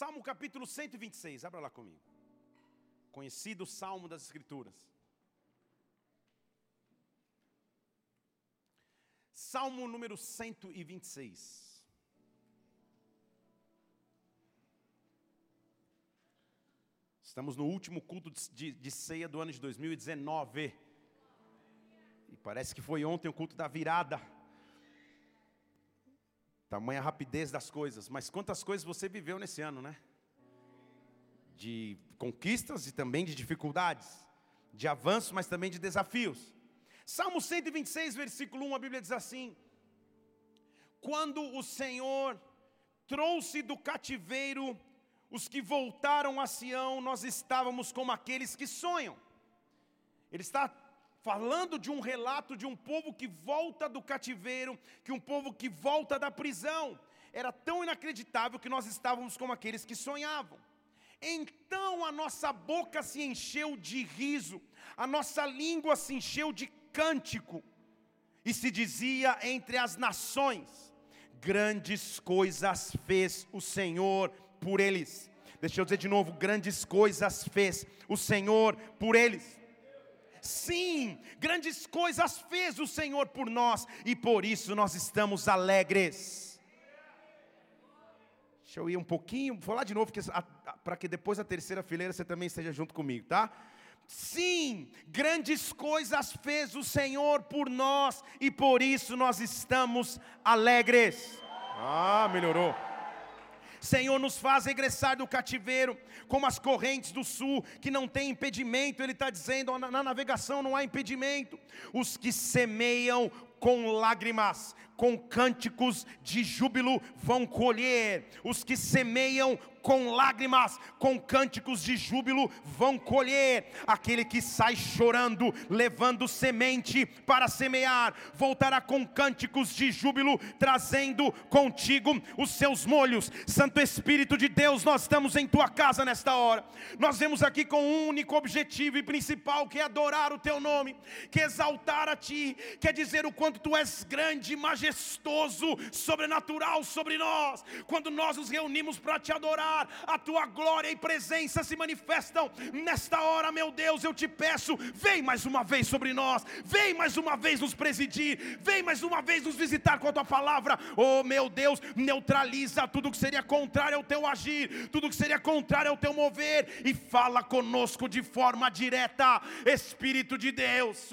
Salmo capítulo 126, abra lá comigo. Conhecido Salmo das Escrituras. Salmo número 126. Estamos no último culto de, de, de, ceia do ano de 2019. E parece que foi ontem o culto da virada. Tamanha rapidez das coisas. Mas quantas coisas você viveu nesse ano, né? De conquistas e também de dificuldades. De avanços, mas também de desafios. Salmo 126, versículo 1, a Bíblia diz assim: Quando o Senhor trouxe do cativeiro os que voltaram a Sião, nós estávamos como aqueles que sonham. Ele está falando de um relato de um povo que volta do cativeiro, que um povo que volta da prisão. Era tão inacreditável que nós estávamos como aqueles que sonhavam. Então a nossa boca se encheu de riso, a nossa língua se encheu de cântico, e se dizia entre as nações: grandes coisas fez o Senhor por eles. Deixa eu dizer de novo: grandes coisas fez o Senhor por eles. Sim, grandes coisas fez o Senhor por nós e por isso nós estamos alegres. Deixa eu ir um pouquinho, vou lá de novo, para que depois a terceira fileira você também esteja junto comigo, tá? Sim, grandes coisas fez o Senhor por nós e por isso nós estamos alegres. Ah, melhorou. Senhor, nos faz regressar do cativeiro, como as correntes do sul, que não tem impedimento, Ele está dizendo, na, na navegação não há impedimento. Os que semeiam com lágrimas, com cânticos de júbilo vão colher. Os que semeiam com lágrimas, com cânticos de júbilo vão colher. Aquele que sai chorando, levando semente para semear, voltará com cânticos de júbilo, trazendo contigo os seus molhos. Santo Espírito de Deus, nós estamos em tua casa nesta hora. Nós vemos aqui com um único objetivo e principal, que é adorar o teu nome, que é exaltar a ti, que é dizer o quanto tu és grande, majestoso, sobrenatural sobre nós. Quando nós nos reunimos para te adorar, a tua glória e presença se manifestam. Nesta hora, meu Deus, eu te peço, vem mais uma vez sobre nós, vem mais uma vez nos presidir, vem mais uma vez nos visitar com a tua palavra. Oh, meu Deus, neutraliza tudo que seria contrário ao teu agir, tudo que seria contrário ao teu mover e fala conosco de forma direta. Espírito de Deus,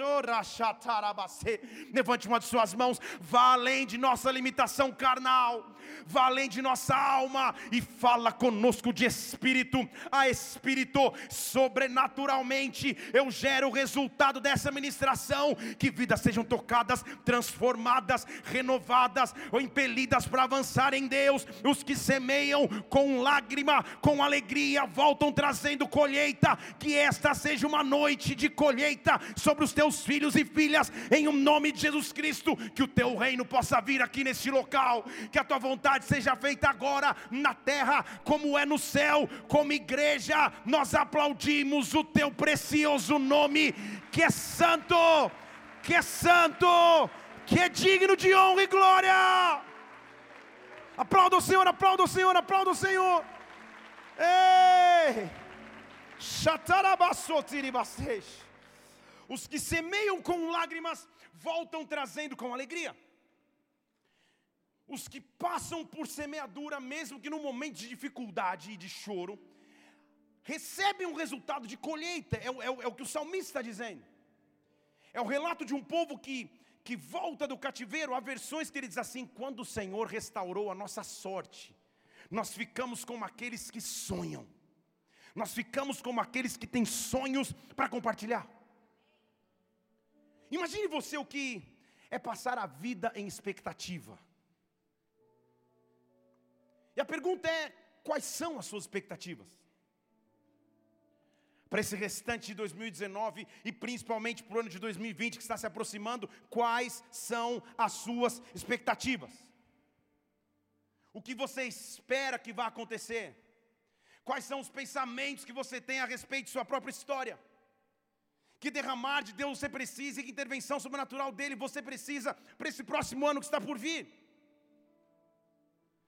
levante uma de suas mãos, vá além de nossa limitação carnal vá além de nossa alma e fala conosco de espírito a espírito, sobrenaturalmente. Eu gero o resultado dessa ministração, que vidas sejam tocadas, transformadas, renovadas ou impelidas para avançar em Deus. Os que semeiam com lágrima, com alegria, voltam trazendo colheita. Que esta seja uma noite de colheita sobre os teus filhos e filhas, em um nome de Jesus Cristo. Que o teu reino possa vir aqui neste local, que a tua vontade seja feita agora na terra, como é no céu. Como igreja, nós aplaudimos o teu precioso nome, que é santo, que é santo, que é digno de honra e glória. Aplauda o Senhor, aplauda o Senhor, aplauda o Senhor. Ei! Os que semeiam com lágrimas voltam trazendo com alegria os que passam por semeadura, mesmo que no momento de dificuldade e de choro, recebem um resultado de colheita, é, é, é o que o salmista está dizendo. É o relato de um povo que, que volta do cativeiro, há versões que ele diz assim: quando o Senhor restaurou a nossa sorte, nós ficamos como aqueles que sonham, nós ficamos como aqueles que têm sonhos para compartilhar. Imagine você o que é passar a vida em expectativa. E a pergunta é: quais são as suas expectativas? Para esse restante de 2019 e principalmente para o ano de 2020 que está se aproximando, quais são as suas expectativas? O que você espera que vai acontecer? Quais são os pensamentos que você tem a respeito de sua própria história? Que derramar de Deus você precisa e que intervenção sobrenatural dele você precisa para esse próximo ano que está por vir?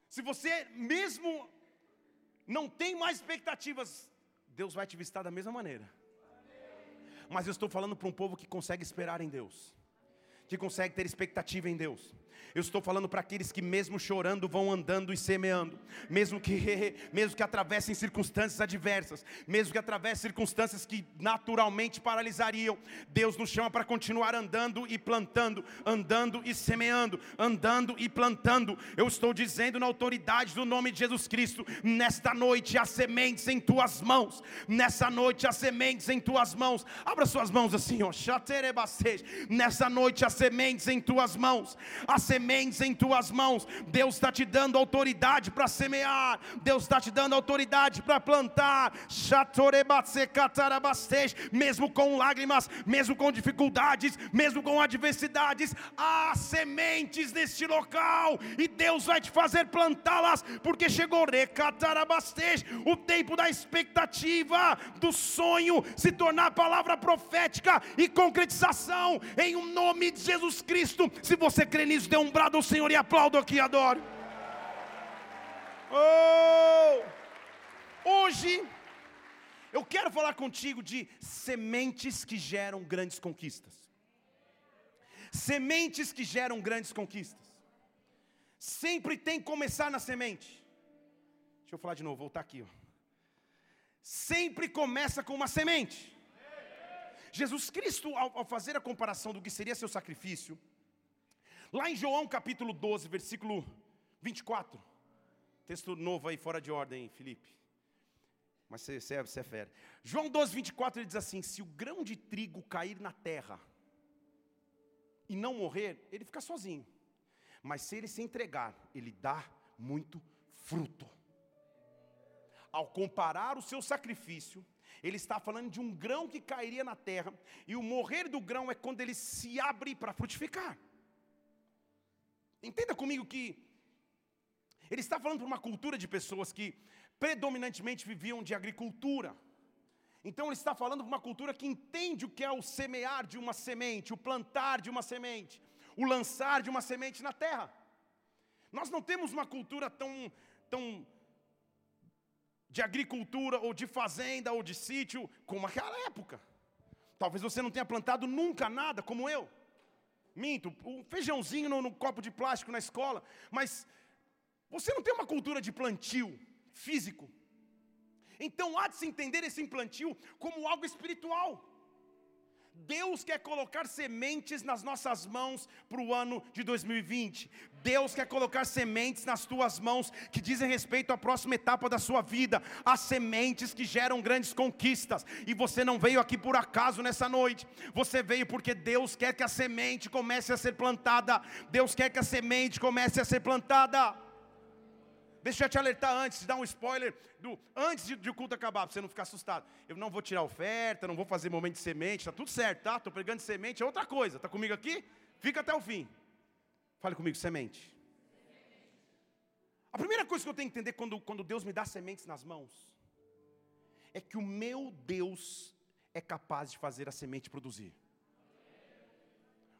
Se você, mesmo não tem mais expectativas, Deus vai te visitar da mesma maneira. Mas eu estou falando para um povo que consegue esperar em Deus, que consegue ter expectativa em Deus. Eu estou falando para aqueles que mesmo chorando vão andando e semeando, mesmo que mesmo que atravessem circunstâncias adversas, mesmo que atravessem circunstâncias que naturalmente paralisariam. Deus nos chama para continuar andando e plantando, andando e semeando, andando e plantando. Eu estou dizendo na autoridade do nome de Jesus Cristo, nesta noite há sementes em tuas mãos. Nessa noite há sementes em tuas mãos. Abra suas mãos assim, ó. Nessa noite há sementes em tuas mãos. Há sementes em tuas mãos. Deus está te dando autoridade para semear. Deus está te dando autoridade para plantar. Mesmo com lágrimas, mesmo com dificuldades, mesmo com adversidades, há sementes neste local e Deus vai te fazer plantá-las, porque chegou o tempo da expectativa, do sonho se tornar palavra profética e concretização em um nome de Jesus Cristo. Se você crê nisso, dê um brado ao Senhor e aplaudo aqui adoro. Oh! Hoje eu quero falar contigo de sementes que geram grandes conquistas. Sementes que geram grandes conquistas. Sempre tem que começar na semente. Deixa eu falar de novo, voltar aqui. Ó. Sempre começa com uma semente. Jesus Cristo, ao, ao fazer a comparação do que seria seu sacrifício, Lá em João capítulo 12, versículo 24. Texto novo aí, fora de ordem, Felipe. Mas você, você, é, você é fera. João 12, 24, ele diz assim: Se o grão de trigo cair na terra e não morrer, ele fica sozinho. Mas se ele se entregar, ele dá muito fruto. Ao comparar o seu sacrifício, ele está falando de um grão que cairia na terra, e o morrer do grão é quando ele se abre para frutificar. Entenda comigo que ele está falando para uma cultura de pessoas que predominantemente viviam de agricultura. Então ele está falando para uma cultura que entende o que é o semear de uma semente, o plantar de uma semente, o lançar de uma semente na terra. Nós não temos uma cultura tão, tão de agricultura ou de fazenda ou de sítio como aquela época. Talvez você não tenha plantado nunca nada como eu. Minto, um feijãozinho no, no copo de plástico na escola, mas você não tem uma cultura de plantio físico. Então há de se entender esse plantio como algo espiritual. Deus quer colocar sementes nas nossas mãos para o ano de 2020. Deus quer colocar sementes nas tuas mãos que dizem respeito à próxima etapa da sua vida. As sementes que geram grandes conquistas. E você não veio aqui por acaso nessa noite. Você veio porque Deus quer que a semente comece a ser plantada. Deus quer que a semente comece a ser plantada. Deixa eu te alertar antes, dar um spoiler do antes de, de o culto acabar, para você não ficar assustado. Eu não vou tirar oferta, não vou fazer momento de semente, tá tudo certo, tá? Estou pregando semente, é outra coisa. Tá comigo aqui? Fica até o fim. Fale comigo, semente. A primeira coisa que eu tenho que entender quando, quando Deus me dá sementes nas mãos é que o meu Deus é capaz de fazer a semente produzir.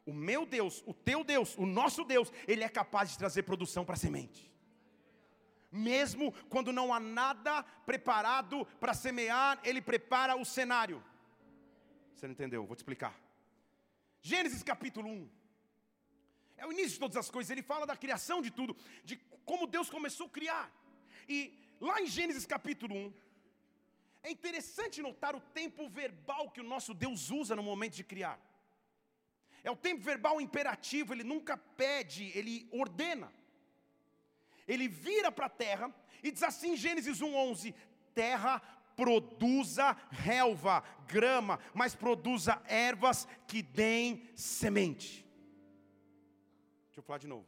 O meu Deus, o teu Deus, o nosso Deus, Ele é capaz de trazer produção para a semente mesmo quando não há nada preparado para semear, Ele prepara o cenário. Você não entendeu? Vou te explicar. Gênesis capítulo 1. É o início de todas as coisas. Ele fala da criação de tudo, de como Deus começou a criar. E lá em Gênesis capítulo 1, é interessante notar o tempo verbal que o nosso Deus usa no momento de criar. É o tempo verbal imperativo, ele nunca pede, ele ordena ele vira para a terra e diz assim, Gênesis 1:11, terra produza relva, grama, mas produza ervas que deem semente. Deixa eu falar de novo.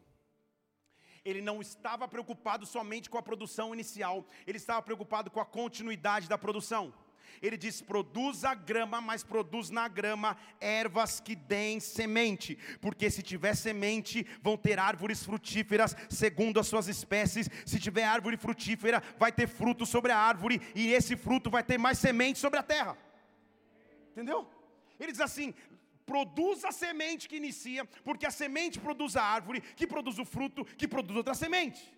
Ele não estava preocupado somente com a produção inicial, ele estava preocupado com a continuidade da produção. Ele diz: produz a grama, mas produz na grama ervas que deem semente, porque se tiver semente, vão ter árvores frutíferas segundo as suas espécies. Se tiver árvore frutífera, vai ter fruto sobre a árvore, e esse fruto vai ter mais semente sobre a terra. Entendeu? Ele diz assim: produz a semente que inicia, porque a semente produz a árvore, que produz o fruto, que produz outra semente.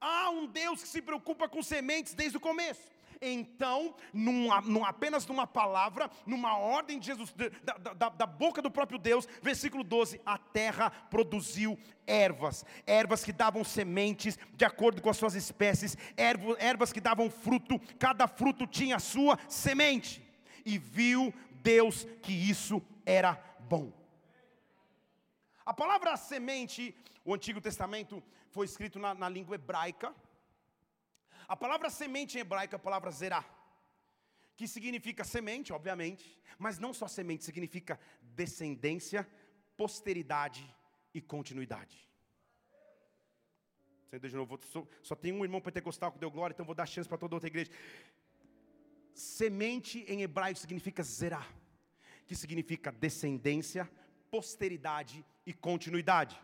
Há um Deus que se preocupa com sementes desde o começo. Então, numa, apenas numa palavra, numa ordem de Jesus, da, da, da, boca do próprio Deus, versículo 12: a terra produziu ervas, ervas que davam sementes de acordo com as suas espécies, ervas que davam fruto, cada fruto tinha a sua semente, e viu Deus que isso era bom. A palavra semente, o Antigo Testamento foi escrito na, na língua hebraica, a palavra semente em hebraico é a palavra zerá, que significa semente, obviamente, mas não só semente, significa descendência, posteridade e continuidade. Você de novo, só, só tem um irmão pentecostal que deu glória, então vou dar chance para toda outra igreja. Semente em hebraico significa zerá, que significa descendência, posteridade e continuidade.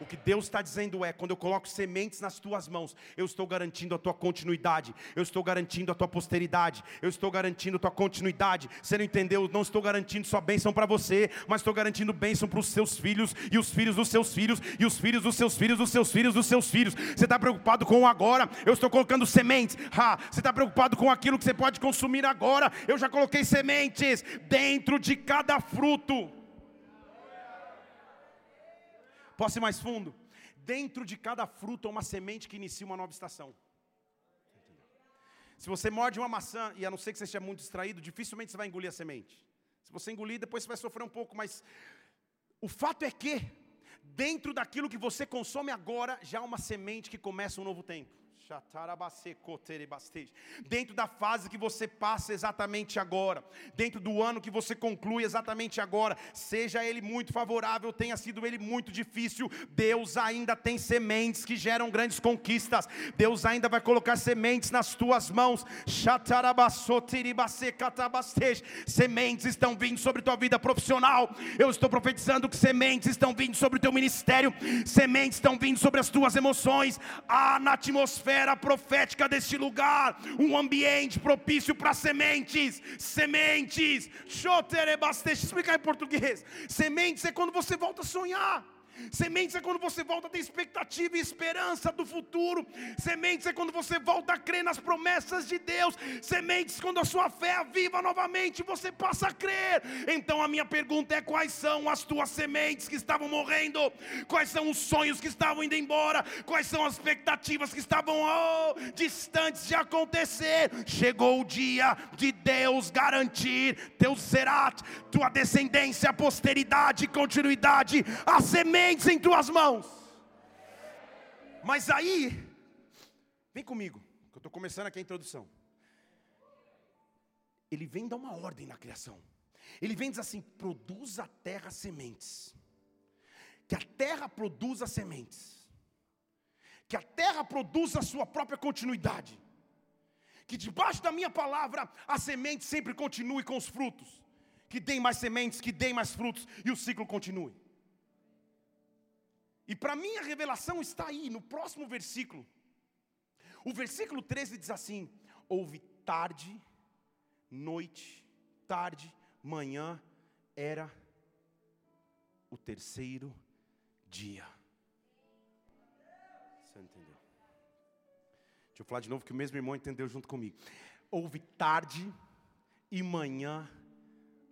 O que Deus está dizendo é: quando eu coloco sementes nas tuas mãos, eu estou garantindo a tua continuidade, eu estou garantindo a tua posteridade, eu estou garantindo a tua continuidade. Você não entendeu? Não estou garantindo só bênção para você, mas estou garantindo bênção para os seus filhos, e os filhos dos seus filhos, e os filhos dos seus filhos, dos seus filhos, dos seus filhos. Você está preocupado com o agora? Eu estou colocando sementes. Ha, você está preocupado com aquilo que você pode consumir agora? Eu já coloquei sementes dentro de cada fruto. Posso ir mais fundo? Dentro de cada fruto há uma semente que inicia uma nova estação. Se você morde uma maçã, e a não ser que você esteja muito distraído, dificilmente você vai engolir a semente. Se você engolir, depois você vai sofrer um pouco, mas o fato é que, dentro daquilo que você consome agora, já há uma semente que começa um novo tempo. Dentro da fase que você passa exatamente agora, dentro do ano que você conclui exatamente agora, seja ele muito favorável, tenha sido ele muito difícil, Deus ainda tem sementes que geram grandes conquistas. Deus ainda vai colocar sementes nas tuas mãos. Sementes estão vindo sobre tua vida profissional. Eu estou profetizando que sementes estão vindo sobre o teu ministério, sementes estão vindo sobre as tuas emoções. Há na atmosfera atmosfera profética deste lugar, um ambiente propício para sementes, sementes, explicar em português, sementes é quando você volta a sonhar, Sementes é quando você volta a ter expectativa e esperança do futuro. Sementes é quando você volta a crer nas promessas de Deus. Sementes quando a sua fé aviva novamente, você passa a crer. Então a minha pergunta é: quais são as tuas sementes que estavam morrendo? Quais são os sonhos que estavam indo embora? Quais são as expectativas que estavam oh, distantes de acontecer? Chegou o dia de Deus garantir teu serat, tua descendência, posteridade, continuidade, a semente sementes em tuas mãos. Mas aí, vem comigo, que eu estou começando aqui a introdução. Ele vem dar uma ordem na criação. Ele vem dizer assim: produza a terra sementes. Que a terra produza sementes. Que a terra produza a sua própria continuidade. Que debaixo da minha palavra a semente sempre continue com os frutos. Que deem mais sementes, que deem mais frutos e o ciclo continue. E para mim a revelação está aí, no próximo versículo. O versículo 13 diz assim: Houve tarde, noite, tarde, manhã, era o terceiro dia. Você entendeu? Deixa eu falar de novo que o mesmo irmão entendeu junto comigo. Houve tarde e manhã,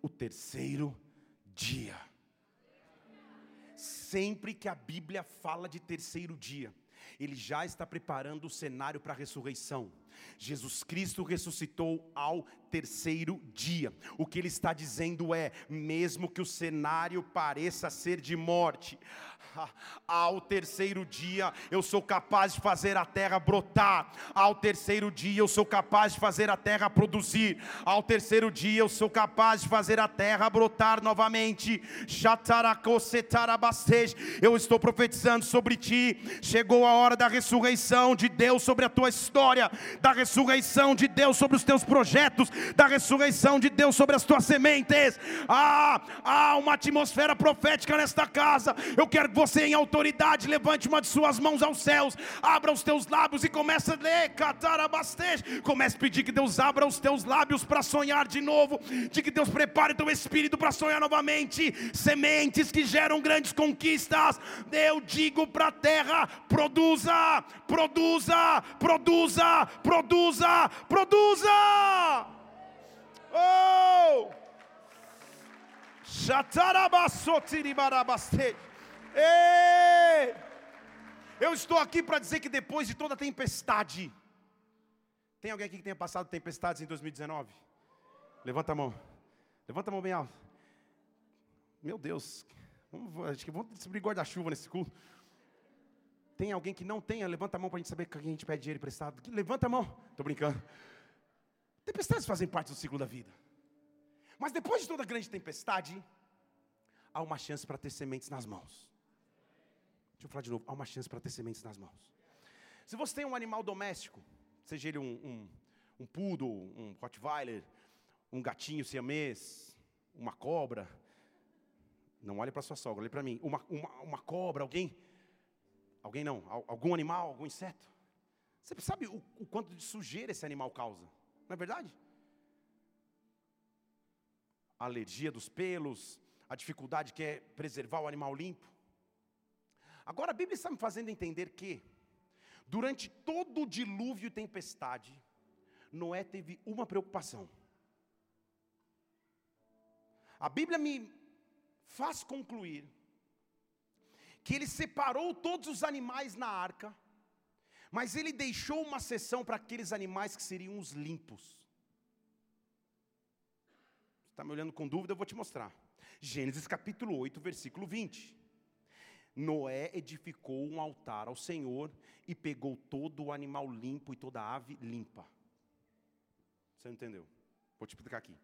o terceiro dia sempre que a Bíblia fala de terceiro dia, ele já está preparando o cenário para a ressurreição. Jesus Cristo ressuscitou ao terceiro dia. O que ele está dizendo é: mesmo que o cenário pareça ser de morte, ao terceiro dia eu sou capaz de fazer a terra brotar, ao terceiro dia eu sou capaz de fazer a terra produzir, ao terceiro dia eu sou capaz de fazer a terra brotar novamente. Eu estou profetizando sobre ti, chegou a hora da ressurreição de Deus sobre a tua história. Da ressurreição de Deus sobre os teus projetos, da ressurreição de Deus sobre as tuas sementes. Ah, há uma atmosfera profética nesta casa. Eu quero que você, em autoridade, levante uma de suas mãos aos céus, abra os teus lábios e comece a ler, comece a pedir que Deus abra os teus lábios para sonhar de novo, de que Deus prepare teu espírito para sonhar novamente, sementes que geram grandes conquistas. Eu digo para a terra: produza, produza, produza, produza, produza. Oh! Ei! Eu estou aqui para dizer que depois de toda tempestade, tem alguém aqui que tenha passado tempestades em 2019? Levanta a mão. Levanta a mão bem alto. Meu Deus. Acho que vamos distribuir guarda-chuva nesse culto. Tem alguém que não tenha? Levanta a mão para a gente saber que a gente pede dinheiro emprestado. Levanta a mão. Estou brincando. Tempestades fazem parte do ciclo da vida. Mas depois de toda grande tempestade, há uma chance para ter sementes nas mãos. Deixa eu falar de novo. Há uma chance para ter sementes nas mãos. Se você tem um animal doméstico, seja ele um, um, um poodle, um rottweiler, um gatinho siamês, uma cobra, não olhe para sua sogra, olhe para mim, uma, uma, uma cobra, alguém, alguém não, algum animal, algum inseto. Você sabe o, o quanto de sujeira esse animal causa, não é verdade? A alergia dos pelos, a dificuldade que é preservar o animal limpo. Agora a Bíblia está me fazendo entender que Durante todo o dilúvio e tempestade, Noé teve uma preocupação. A Bíblia me faz concluir que ele separou todos os animais na arca, mas ele deixou uma seção para aqueles animais que seriam os limpos. Está me olhando com dúvida? Eu vou te mostrar. Gênesis capítulo 8, versículo 20. Noé edificou um altar ao Senhor e pegou todo o animal limpo e toda a ave limpa. Você não entendeu? Vou te explicar aqui.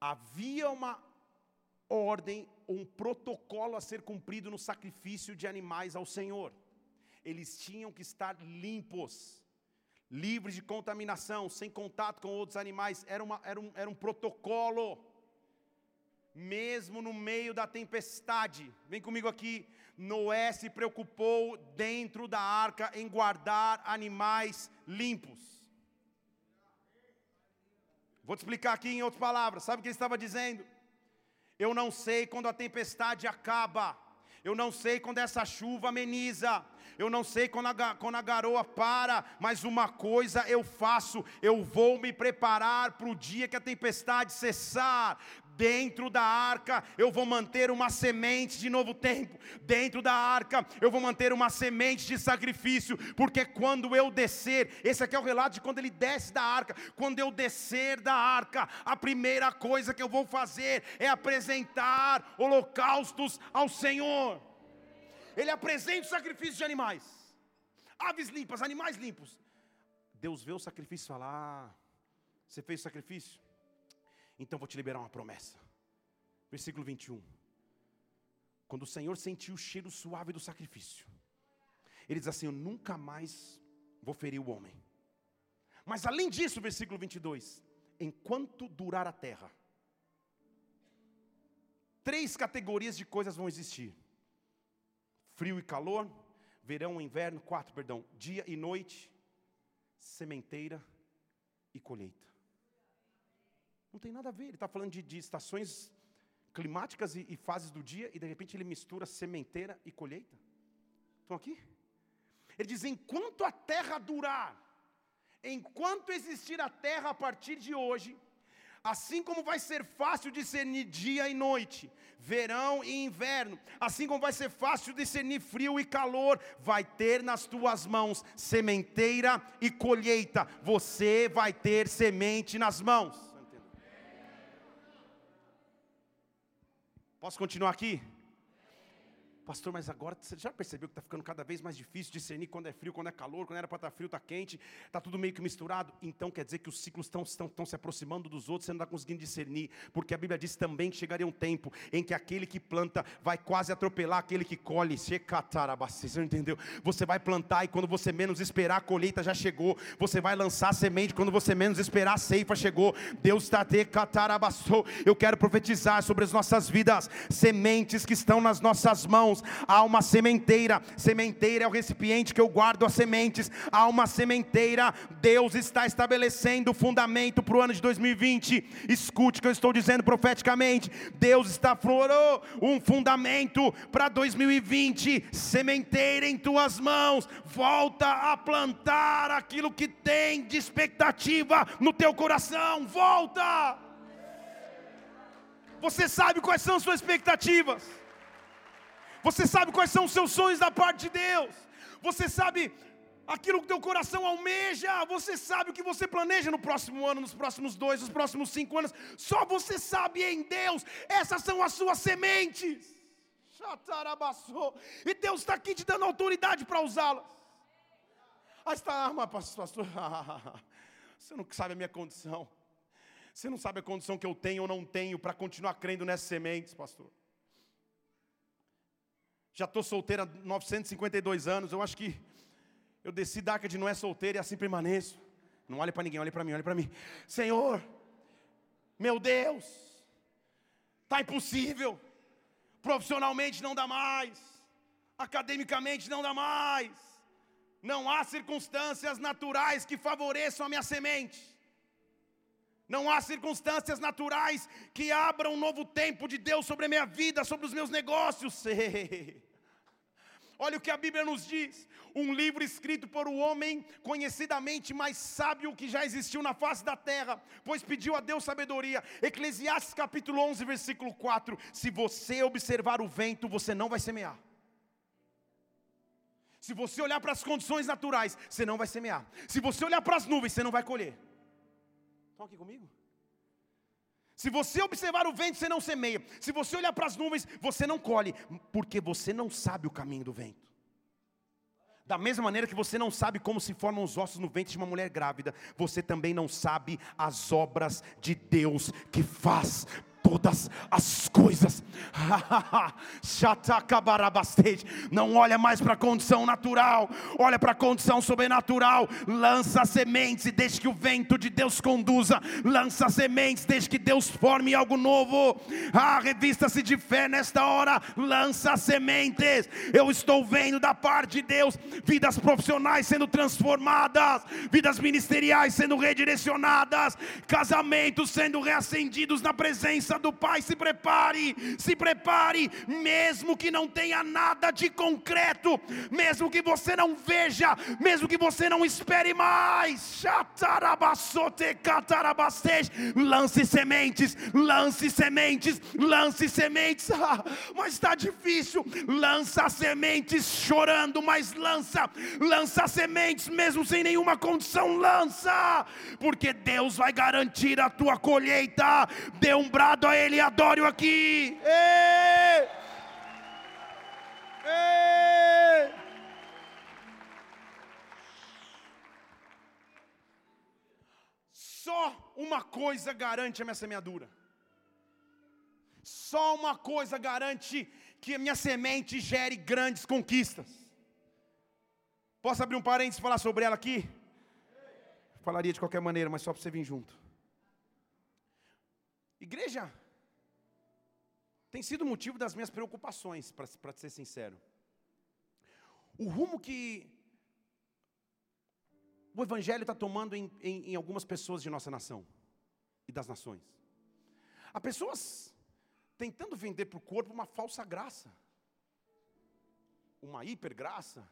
Havia uma ordem, um protocolo a ser cumprido no sacrifício de animais ao Senhor. Eles tinham que estar limpos, livres de contaminação, sem contato com outros animais. Era, uma, era, um, era um protocolo mesmo no meio da tempestade. Vem comigo aqui. Noé se preocupou dentro da arca em guardar animais limpos. Vou te explicar aqui em outras palavras. Sabe o que ele estava dizendo? Eu não sei quando a tempestade acaba. Eu não sei quando essa chuva ameniza. Eu não sei quando a, quando a garoa para, mas uma coisa eu faço: eu vou me preparar para o dia que a tempestade cessar dentro da arca eu vou manter uma semente de novo tempo, dentro da arca eu vou manter uma semente de sacrifício, porque quando eu descer, esse aqui é o relato de quando ele desce da arca, quando eu descer da arca, a primeira coisa que eu vou fazer é apresentar holocaustos ao Senhor. Ele apresenta o sacrifício de animais, aves limpas, animais limpos. Deus vê o sacrifício e fala: ah, você fez o sacrifício? Então vou te liberar uma promessa. Versículo 21. Quando o Senhor sentiu o cheiro suave do sacrifício, ele diz assim: Eu nunca mais vou ferir o homem. Mas além disso, versículo 22, enquanto durar a terra, três categorias de coisas vão existir: frio e calor, verão e inverno, quatro, perdão, dia e noite, sementeira e colheita. Não tem nada a ver. Ele está falando de, de, estações climáticas e, e fases do dia, e de repente ele mistura sementeira e colheita. Estão aqui? Ele diz: enquanto a terra durar, enquanto existir a terra a partir de hoje, Assim como vai ser fácil discernir dia e noite, verão e inverno, assim como vai ser fácil discernir frio e calor, vai ter nas tuas mãos sementeira e colheita. Você vai ter semente nas mãos. Posso continuar aqui? Pastor, mas agora você já percebeu que está ficando cada vez mais difícil discernir quando é frio, quando é calor, quando era para estar tá frio, está quente, está tudo meio que misturado. Então quer dizer que os ciclos estão, se aproximando dos outros, você não está conseguindo discernir, porque a Bíblia diz também que chegaria um tempo em que aquele que planta vai quase atropelar aquele que colhe. Você não entendeu? Você vai plantar e quando você menos esperar, a colheita já chegou. Você vai lançar semente, quando você menos esperar, a ceifa chegou. Deus está te Eu quero profetizar sobre as nossas vidas, sementes que estão nas nossas mãos mãos, há uma sementeira, sementeira é o recipiente que eu guardo as sementes, há uma sementeira, Deus está estabelecendo o fundamento para o ano de 2020. Escute o que eu estou dizendo profeticamente. Deus está florou um fundamento para 2020. Sementeira em tuas mãos, volta a plantar aquilo que tem de expectativa no teu coração. Volta! Você sabe quais são as suas expectativas? Você sabe quais são os seus sonhos da parte de Deus. Você sabe aquilo que teu coração almeja. Você sabe o que você planeja no próximo ano, nos próximos dois, nos próximos cinco anos. Só você sabe em Deus. Essas são as suas sementes. E Deus está aqui te dando autoridade para usá-las. Aí está, ah, mas pastor, você não sabe a minha condição. Você não sabe a condição que eu tenho ou não tenho para continuar crendo nessas sementes, pastor. Já estou solteira há 952 anos. Eu acho que eu desci da de não é solteiro e assim permaneço. Não olhe para ninguém, olhe para mim, olhe para mim. Senhor, meu Deus, está impossível. Profissionalmente não dá mais. Academicamente não dá mais. Não há circunstâncias naturais que favoreçam a minha semente. Não há circunstâncias naturais que abram um novo tempo de Deus sobre a minha vida, sobre os meus negócios. Olha o que a Bíblia nos diz: um livro escrito por um homem conhecidamente mais sábio que já existiu na face da terra, pois pediu a Deus sabedoria. Eclesiastes capítulo 11, versículo 4: Se você observar o vento, você não vai semear. Se você olhar para as condições naturais, você não vai semear. Se você olhar para as nuvens, você não vai colher. Estão aqui comigo? Se você observar o vento, você não semeia. Se você olhar para as nuvens, você não colhe, porque você não sabe o caminho do vento. Da mesma maneira que você não sabe como se formam os ossos no ventre de uma mulher grávida, você também não sabe as obras de Deus que faz todas as coisas. Não olha mais para a condição natural, olha para a condição sobrenatural. Lança sementes e deixe que o vento de Deus conduza. Lança sementes, deixe que Deus forme algo novo. Ah, revista-se de fé nesta hora. Lança sementes. Eu estou vendo da parte de Deus vidas profissionais sendo transformadas, vidas ministeriais sendo redirecionadas, casamentos sendo reacendidos na presença do Pai, se prepare, se prepare, mesmo que não tenha nada de concreto, mesmo que você não veja, mesmo que você não espere mais. Lance sementes, lance sementes, lance sementes. Ah, mas está difícil. Lança sementes chorando, mas lança, lança sementes mesmo sem nenhuma condição, lança, porque Deus vai garantir a tua colheita. Dê um brado a Ele, adore-o aqui. Ei! Ei! Só uma coisa garante a minha semeadura. Só uma coisa garante que a minha semente gere grandes conquistas. Posso abrir um parênteses e falar sobre ela aqui? Falaria de qualquer maneira, mas só para você vir junto. Igreja, tem sido motivo das minhas preocupações, para ser sincero. O rumo que o Evangelho está tomando em, em, em, algumas pessoas de nossa nação e das nações. Há pessoas tentando vender para o corpo uma falsa graça, uma hipergraça,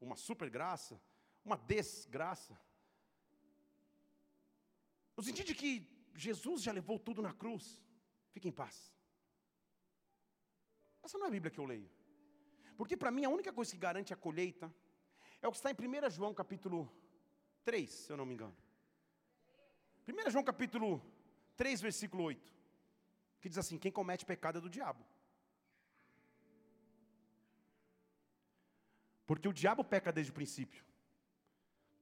uma supergraça, uma desgraça. No sentido de que Jesus já levou tudo na cruz. Fique em paz. Essa não é a Bíblia que eu leio. Porque para mim a única coisa que garante a colheita é o que está em 1 João capítulo 3, se eu não me engano. 1 João capítulo 3, versículo 8. Que diz assim: quem comete pecado é do diabo. Porque o diabo peca desde o princípio.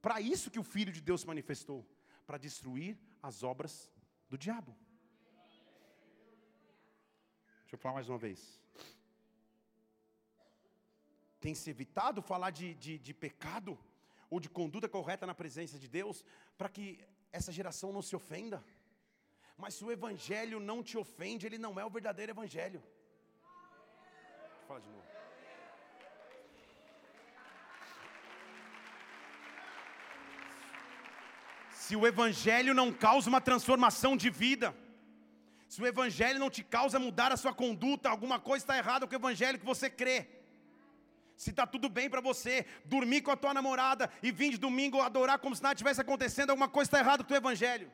Para isso que o Filho de Deus se manifestou para destruir as obras do diabo. Deixa eu falar mais uma vez. Tem se evitado falar de, de, de pecado ou de conduta correta na presença de Deus para que essa geração não se ofenda. Mas se o Evangelho não te ofende, ele não é o verdadeiro Evangelho. Falar de novo. Se o Evangelho não causa uma transformação de vida, se o Evangelho não te causa mudar a sua conduta, alguma coisa está errada com o Evangelho que você crê. Se está tudo bem para você dormir com a tua namorada e vir de domingo adorar como se nada tivesse acontecendo, alguma coisa está errada com o teu Evangelho.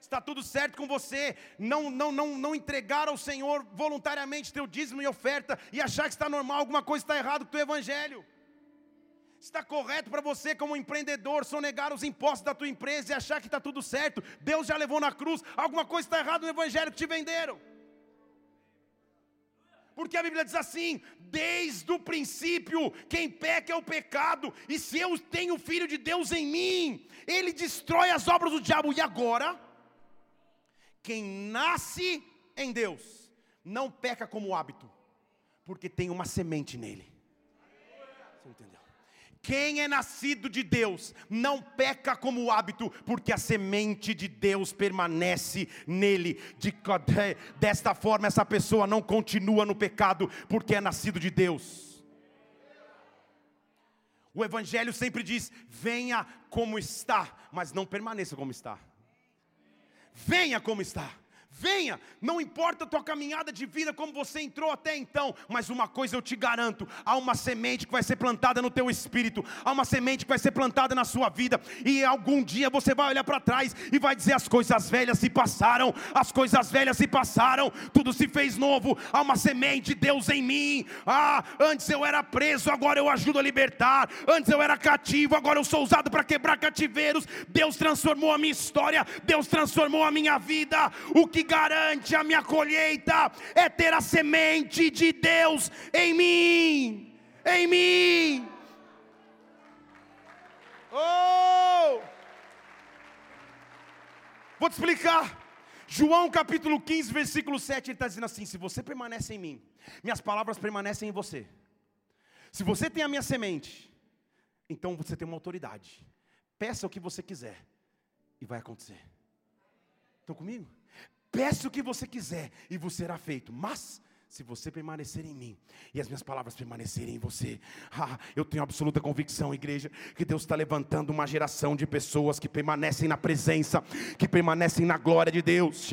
Está tudo certo com você, não, não, não, não entregar ao Senhor voluntariamente teu dízimo e oferta e achar que está normal, alguma coisa está errada com o teu Evangelho. Está correto para você, como empreendedor, sonegar os impostos da tua empresa e achar que está tudo certo. Deus já levou na cruz, alguma coisa está errada no evangelho que te venderam. Porque a Bíblia diz assim: desde o princípio, quem peca é o pecado, e se eu tenho o Filho de Deus em mim, ele destrói as obras do diabo. E agora, quem nasce em Deus, não peca como hábito, porque tem uma semente nele. Quem é nascido de Deus não peca como hábito, porque a semente de Deus permanece nele. De, desta forma, essa pessoa não continua no pecado, porque é nascido de Deus. O Evangelho sempre diz: venha como está, mas não permaneça como está. Venha como está. Venha, não importa a tua caminhada de vida como você entrou até então, mas uma coisa eu te garanto: há uma semente que vai ser plantada no teu espírito, há uma semente que vai ser plantada na sua vida, e algum dia você vai olhar para trás e vai dizer: as coisas velhas se passaram, as coisas velhas se passaram, tudo se fez novo, há uma semente de Deus em mim. Ah, antes eu era preso, agora eu ajudo a libertar, antes eu era cativo, agora eu sou usado para quebrar cativeiros. Deus transformou a minha história, Deus transformou a minha vida. O que garante a minha colheita é ter a semente de Deus em mim. Em mim. Oh! Vou te explicar. João capítulo 15, versículo 7, ele está dizendo assim: Se você permanece em mim, minhas palavras permanecem em você. Se você tem a minha semente, então você tem uma autoridade. Peça o que você quiser e vai acontecer. Estão comigo? Peça o que você quiser e vos será feito. Mas se você permanecer em mim e as minhas palavras permanecerem em você, ah, eu tenho absoluta convicção, igreja, que Deus está levantando uma geração de pessoas que permanecem na presença, que permanecem na glória de Deus,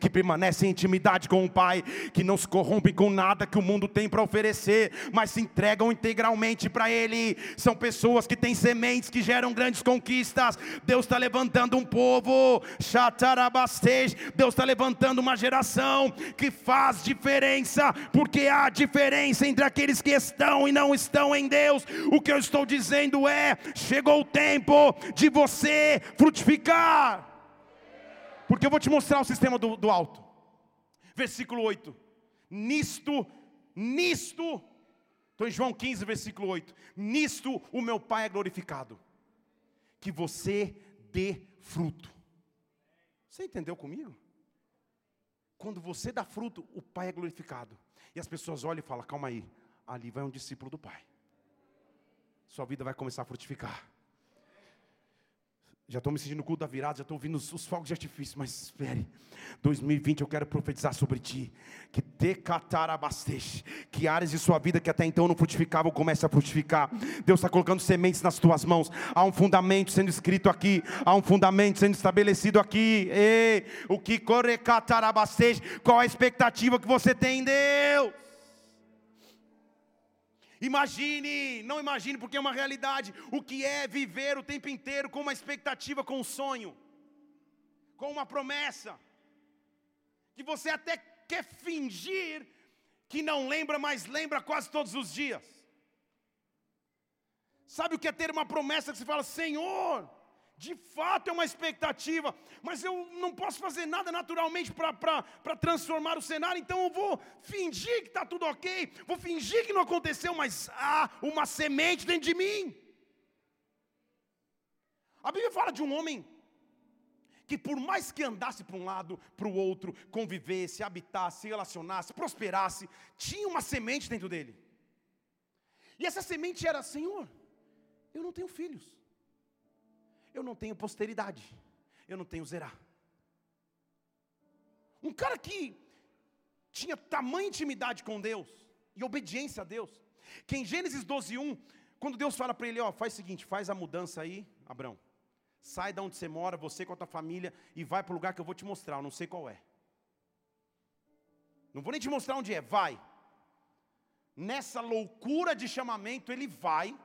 que permanecem em intimidade com o Pai, que não se corrompem com nada que o mundo tem para oferecer, mas se entregam integralmente para Ele. São pessoas que têm sementes que geram grandes conquistas. Deus está levantando um povo, Deus está levantando uma geração que faz diferença, porque há diferença entre aqueles que estão e não estão em Deus. O que eu estou dizendo é: chegou o tempo de você frutificar. Porque eu vou te mostrar o sistema do, do alto. Versículo 8. Nisto, nisto, estou em João 15, versículo 8. Nisto o meu Pai é glorificado, que você dê fruto. Você entendeu comigo? Quando você dá fruto, o Pai é glorificado. E as pessoas olham e falam: calma aí, ali vai um discípulo do Pai. Sua vida vai começar a frutificar. Já estou me sentindo no culto da virada, já estou ouvindo os, os, fogos de artifício, mas espere. 2020 eu quero profetizar sobre ti. Que decatarabasteixe. Que áreas de sua vida que até então não frutificavam comece a frutificar. Deus está colocando sementes nas tuas mãos. Há um fundamento sendo escrito aqui. Há um fundamento sendo estabelecido aqui. Ei, o que correcatarabasteixe. Qual a expectativa que você tem em Deus? Imagine, não imagine, porque é uma realidade, o que é viver o tempo inteiro com uma expectativa, com um sonho, com uma promessa, que você até quer fingir que não lembra, mas lembra quase todos os dias. Sabe o que é ter uma promessa que você fala, Senhor, De fato é uma expectativa, mas eu não posso fazer nada naturalmente para transformar o cenário, então eu vou fingir que está tudo ok, vou fingir que não aconteceu, mas há uma semente dentro de mim. A Bíblia fala de um homem que, por mais que andasse para um lado, para o outro, convivesse, habitasse, relacionasse, prosperasse, tinha uma semente dentro dele. E essa semente era: Senhor, eu não tenho filhos eu não tenho posteridade, eu não tenho zerar. Um cara que tinha tamanha intimidade com Deus e obediência a Deus, que em Gênesis 12, 1, quando Deus fala para ele, ó, faz o seguinte, faz a mudança aí, Abraão, sai da onde você mora, você com a tua família, e vai para o lugar que eu vou te mostrar, eu não sei qual é. Não vou nem te mostrar onde é, vai. Nessa loucura de chamamento, ele vai,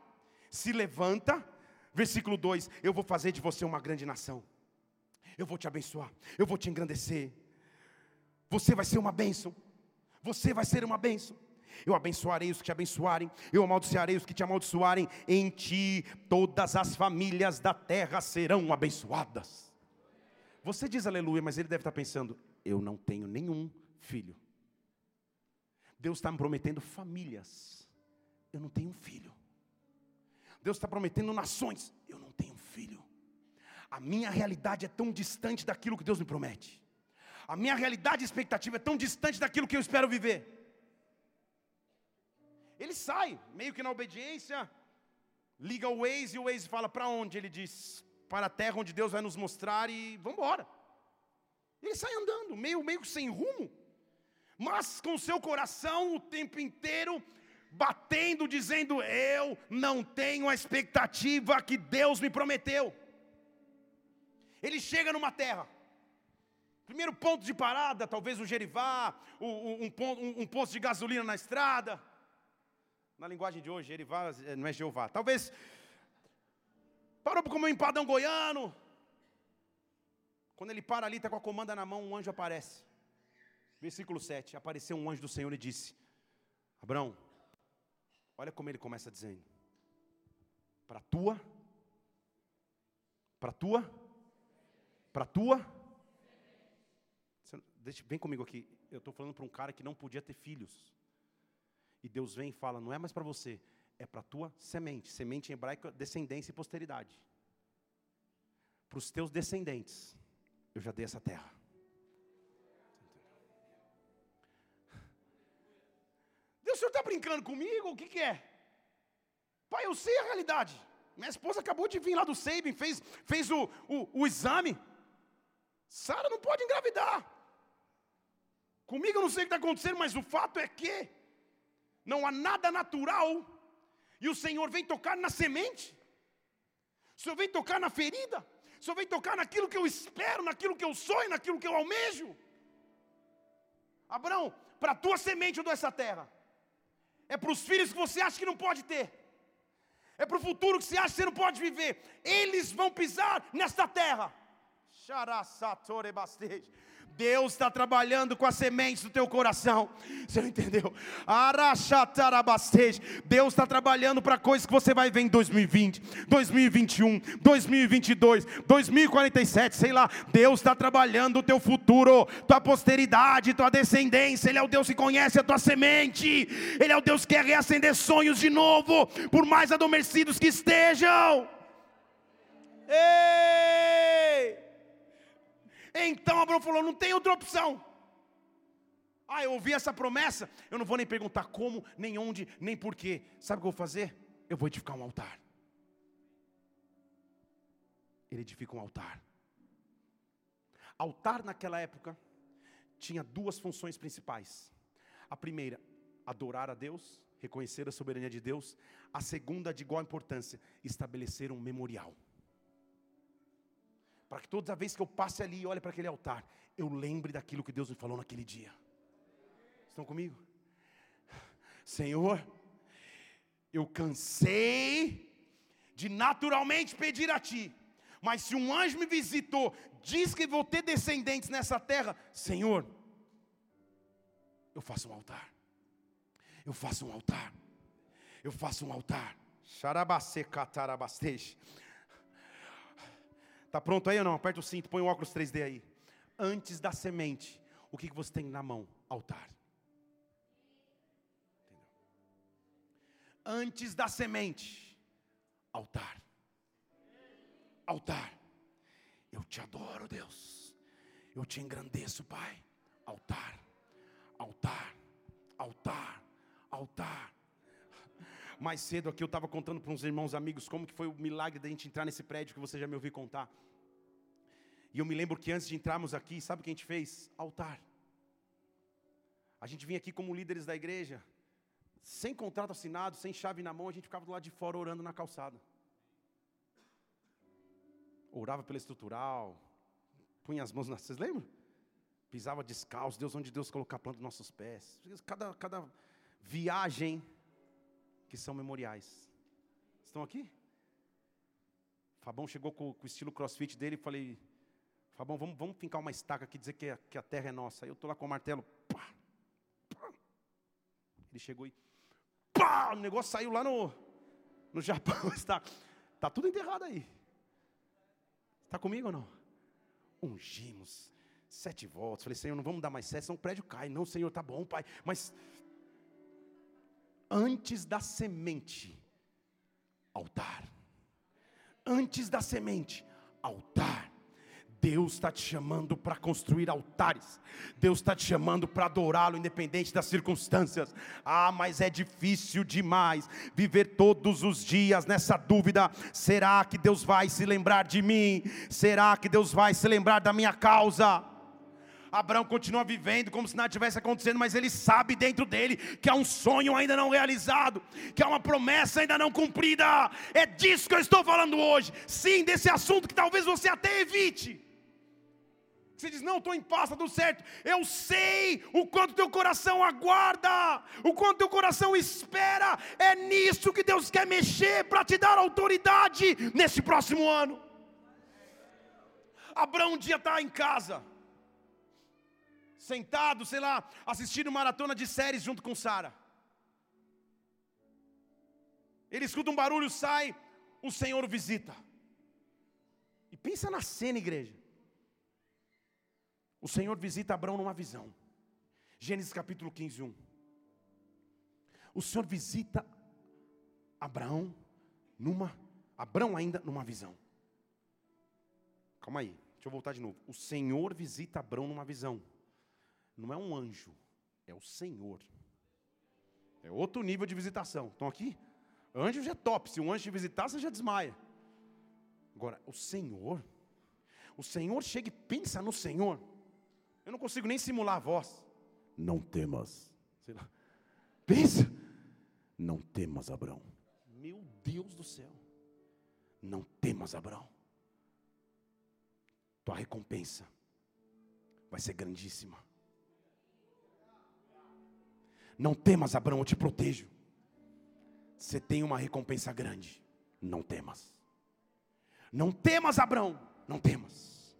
se levanta, Versículo 2: Eu vou fazer de você uma grande nação. Eu vou te abençoar. Eu vou te engrandecer. Você vai ser uma bênção. Você vai ser uma bênção. Eu abençoarei os que te abençoarem, eu amaldiçoarei os que te amaldiçoarem. Em ti todas as famílias da terra serão abençoadas. Você diz aleluia, mas ele deve estar pensando: eu não tenho nenhum filho. Deus está me prometendo famílias. Eu não tenho um filho. Deus está prometendo nações. Eu não tenho filho. A minha realidade é tão distante daquilo que Deus me promete. A minha realidade e expectativa é tão distante daquilo que eu espero viver. Ele sai, meio que na obediência, liga o Waze e o Waze fala para onde? Ele diz, para a terra onde Deus vai nos mostrar e vamos embora. Ele sai andando, meio, meio sem rumo, mas com seu coração o tempo inteiro batendo, dizendo: Eu não tenho a expectativa que Deus me prometeu. Ele chega numa terra. Primeiro ponto de parada, talvez um gerivá, um, um, um posto de gasolina na estrada. Na linguagem de hoje, gerivá eh, não é Jeová. Talvez parou para comer um empadão goiano. Quando ele para ali, está com a comanda na mão, um anjo aparece. Versículo 7: Apareceu um anjo do Senhor e disse: Abraão, Olha como ele começa dizendo: Para tua, para tua, para tua. Deixa, vem comigo aqui. Eu estou falando para um cara que não podia ter filhos. E Deus vem e fala: Não é mais para você, é para tua semente. Semente em hebraico, descendência e posteridade. Para os teus descendentes, eu já dei essa terra. Senhor está brincando comigo? O que, que é? Pai, eu sei a realidade. Minha esposa acabou de vir lá do Sabin, fez, fez o, o, o exame. Sara não pode engravidar. Comigo eu não sei o que está acontecendo, mas o fato é que não há nada natural. E o Senhor vem tocar na semente. O Senhor vem tocar na ferida. O Senhor vem tocar naquilo que eu espero, naquilo que eu sonho, naquilo que eu almejo. Abraão, para a tua semente eu dou essa terra é para os filhos que você acha que não pode ter, é para o futuro que você acha que você não pode viver. Eles vão pisar nesta terra. Deus está trabalhando com as sementes do teu coração. Você não entendeu? Deus está trabalhando para coisas que você vai ver em 2020, 2021, 2022, 2047, sei lá. Deus está trabalhando o teu futuro, tua posteridade, tua descendência. Ele é o Deus que conhece a tua semente. Ele é o Deus que quer reacender sonhos de novo, por mais adormecidos que estejam. Ei! Então Abraão falou: não tem outra opção. Ah, eu ouvi essa promessa, eu não vou nem perguntar como, nem onde, nem porquê. Sabe o que eu vou fazer? Eu vou edificar um altar. Ele edifica um altar. Altar naquela época tinha duas funções principais. A primeira, adorar a Deus, reconhecer a soberania de Deus. A segunda, de igual importância, estabelecer um memorial para que toda vez que eu passe ali e olhe para aquele altar, eu lembre daquilo que Deus me falou naquele dia. Estão comigo? Senhor, eu cansei de naturalmente pedir a Ti, mas se um anjo me visitou, diz que vou ter descendentes nessa terra, Senhor, eu faço um altar, eu faço um altar, eu faço um altar. Xarabace catarabasteje. Tá pronto aí ou não? Aperta o cinto, põe o óculos 3D aí. Antes da semente, o que você tem na mão? Altar. Entendeu? Antes da semente, altar. Altar. Eu te adoro, Deus. Eu te engrandeço, Pai. Altar. Altar. Altar. Altar. Mais cedo aqui eu estava contando para uns irmãos amigos como que foi o milagre da gente entrar nesse prédio que você já me ouviu contar. E eu me lembro que antes de entrarmos aqui, sabe o que a gente fez? Altar. A gente vinha aqui como líderes da igreja, sem contrato assinado, sem chave na mão, a gente ficava do lado de fora orando na calçada. Orava pela estrutural, punha as mãos nas. Vocês lembram? Pisava descalço, Deus onde Deus colocar a planta dos nossos pés. Cada, cada viagem que são memoriais. Estão aqui? Fabão chegou com, com o estilo crossfit dele e falei, Fabão, vamos, vamos fincar uma estaca aqui, dizer que a, que a terra é nossa. Aí eu estou lá com o martelo. Pá, pá. Ele chegou e. Pá, o negócio saiu lá no, no Japão. Está, está tudo enterrado aí. Está comigo ou não? Ungimos. Sete voltas. Falei, Senhor, não vamos dar mais sete, senão o prédio cai. Não, Senhor, tá bom, Pai. Mas antes da semente, altar. Antes da semente, altar. Deus está te chamando para construir altares. Deus está te chamando para adorá-lo, independente das circunstâncias. Ah, mas é difícil demais viver todos os dias nessa dúvida: será que Deus vai se lembrar de mim? Será que Deus vai se lembrar da minha causa? Abraão continua vivendo como se nada tivesse acontecendo, mas ele sabe dentro dele que há um sonho ainda não realizado, que há uma promessa ainda não cumprida. É disso que eu estou falando hoje. Sim, desse assunto que talvez você até evite. Você diz, não, estou em paz, está tudo certo. Eu sei o quanto teu coração aguarda, o quanto teu coração espera. É nisso que Deus quer mexer para te dar autoridade nesse próximo ano. Abraão um dia está em casa sentado, sei lá, assistindo maratona de séries junto com Sara. Ele escuta um barulho, sai, o Senhor visita. E pensa na cena, igreja. O Senhor visita Abraão numa visão. Gênesis capítulo 15, 1. O Senhor visita Abraão numa, Abraão ainda numa visão. Calma aí, deixa eu voltar de novo. O Senhor visita Abraão numa visão não é um anjo, é o Senhor. É outro nível de visitação. Estão aqui? Anjo já é top. Se um anjo te visitar, você já desmaia. Agora, o Senhor, o Senhor chega e pensa no Senhor. Eu não consigo nem simular a voz. Não temas. Sei lá. Pensa. Não temas, Abraão. Meu Deus do céu. Não temas, Abraão. Tua recompensa vai ser grandíssima. Não temas, Abraão, eu te protejo. Você tem uma recompensa grande. Não temas. Não temas, Abraão. Não temas.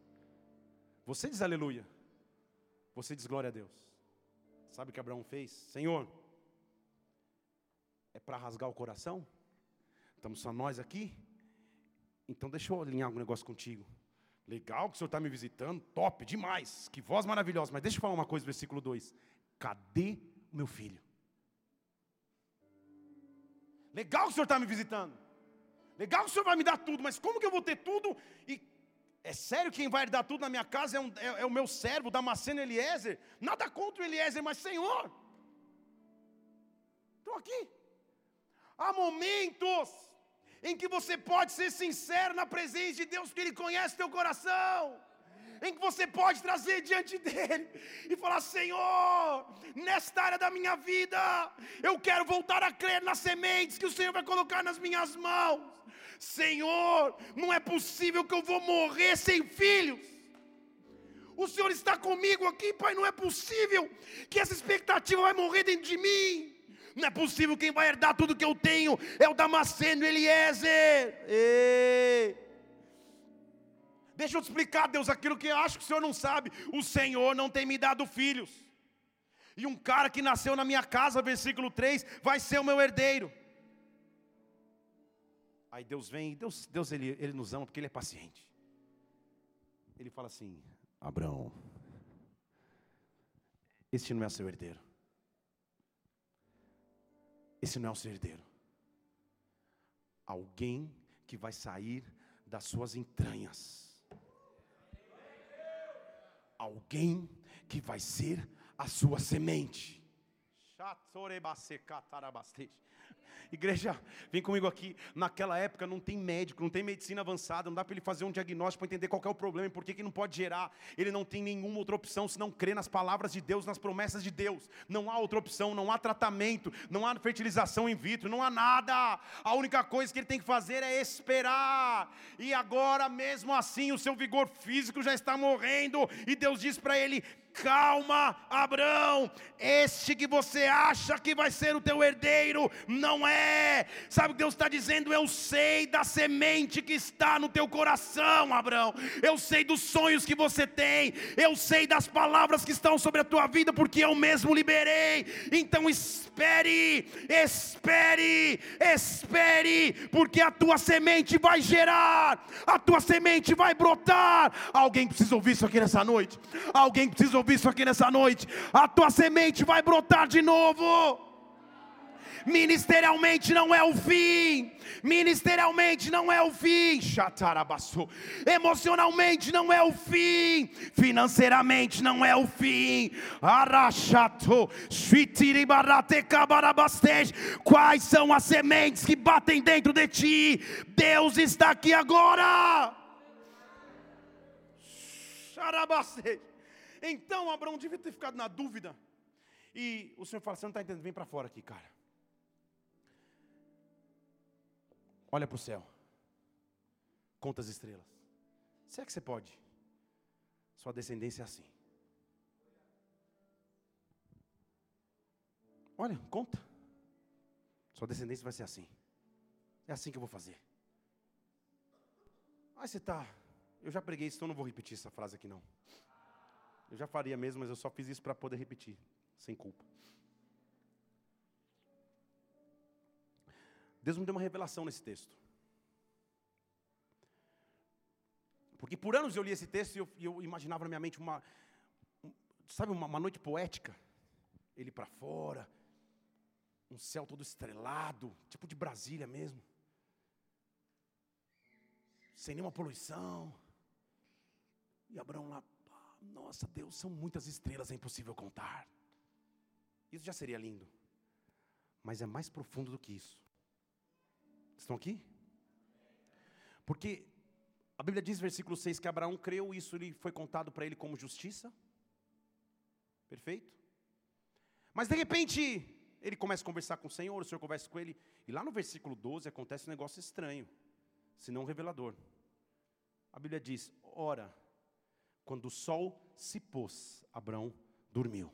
Você diz aleluia. Você diz glória a Deus. Sabe o que Abraão fez? Senhor, é para rasgar o coração? Estamos só nós aqui? Então deixa eu alinhar um negócio contigo. Legal que o Senhor está me visitando, top, demais, que voz maravilhosa. Mas deixa eu falar uma coisa, versículo 2: Cadê o meu filho. Legal que o Senhor está me visitando. Legal que o Senhor vai me dar tudo, mas como que eu vou ter tudo? E é sério quem vai dar tudo na minha casa é, um, é, é o meu servo, Damasceno Eliezer. Nada contra o Eliezer, mas Senhor. Estou aqui. Há momentos em que você pode ser sincero na presença de Deus, que Ele conhece teu coração em que você pode trazer diante dele e falar: Senhor, nesta área da minha vida, eu quero voltar a crer nas sementes que o Senhor vai colocar nas minhas mãos. Senhor, não é possível que eu vou morrer sem filhos. O Senhor está comigo aqui, Pai. Não é possível que essa expectativa vai morrer dentro de mim. Não é possível quem vai herdar tudo que eu tenho é o Damasceno Eliezer. Ei. Deixa eu te explicar, Deus, aquilo que eu acho que o Senhor não sabe. O Senhor não tem me dado filhos. E um cara que nasceu na minha casa, versículo 3, vai ser o meu herdeiro. Aí Deus vem, Deus, Deus ele, ele nos ama porque Ele é paciente. Ele fala assim: Abraão, esse não é seu herdeiro. Esse não é o seu herdeiro. Alguém que vai sair das suas entranhas. Alguém que vai ser a sua semente. Igreja, vem comigo aqui. Naquela época não tem médico, não tem medicina avançada, não dá para ele fazer um diagnóstico para entender qual é o problema e por que, que não pode gerar. Ele não tem nenhuma outra opção se não crer nas palavras de Deus, nas promessas de Deus. Não há outra opção, não há tratamento, não há fertilização in vitro, não há nada. A única coisa que ele tem que fazer é esperar. E agora, mesmo assim, o seu vigor físico já está morrendo. E Deus diz para ele: Calma, Abraão, este que você acha que vai ser o teu herdeiro, não é. Sabe o que Deus está dizendo? Eu sei da semente que está no teu coração, Abraão. Eu sei dos sonhos que você tem. Eu sei das palavras que estão sobre a tua vida, porque eu mesmo liberei. Então espere, espere, espere, porque a tua semente vai gerar, a tua semente vai brotar. Alguém precisa ouvir isso aqui nessa noite. Alguém precisa ouvir isso aqui nessa noite. A tua semente vai brotar de novo. Ministerialmente não é o fim. Ministerialmente não é o fim. Emocionalmente não é o fim. Financeiramente não é o fim. Arachato. Quais são as sementes que batem dentro de ti? Deus está aqui agora. Então Abraão devia ter ficado na dúvida. E o Senhor fala: Você não está entendendo? Vem para fora aqui, cara. Olha para o céu. Conta as estrelas. Será que você pode? Sua descendência é assim. Olha, conta. Sua descendência vai ser assim. É assim que eu vou fazer. Aí você está. Eu já preguei isso, então não vou repetir essa frase aqui não. Eu já faria mesmo, mas eu só fiz isso para poder repetir, sem culpa. Deus me deu uma revelação nesse texto. Porque por anos eu li esse texto e eu, eu imaginava na minha mente uma, sabe, uma, uma noite poética. Ele para fora, um céu todo estrelado, tipo de Brasília mesmo. Sem nenhuma poluição. E Abraão lá nossa, Deus, são muitas estrelas, é impossível contar. Isso já seria lindo. Mas é mais profundo do que isso. Estão aqui? Porque a Bíblia diz, versículo 6, que Abraão creu, isso lhe foi contado para ele como justiça. Perfeito? Mas de repente, ele começa a conversar com o Senhor, o Senhor conversa com ele, e lá no versículo 12 acontece um negócio estranho, se não revelador. A Bíblia diz: Ora, quando o sol se pôs, Abraão dormiu.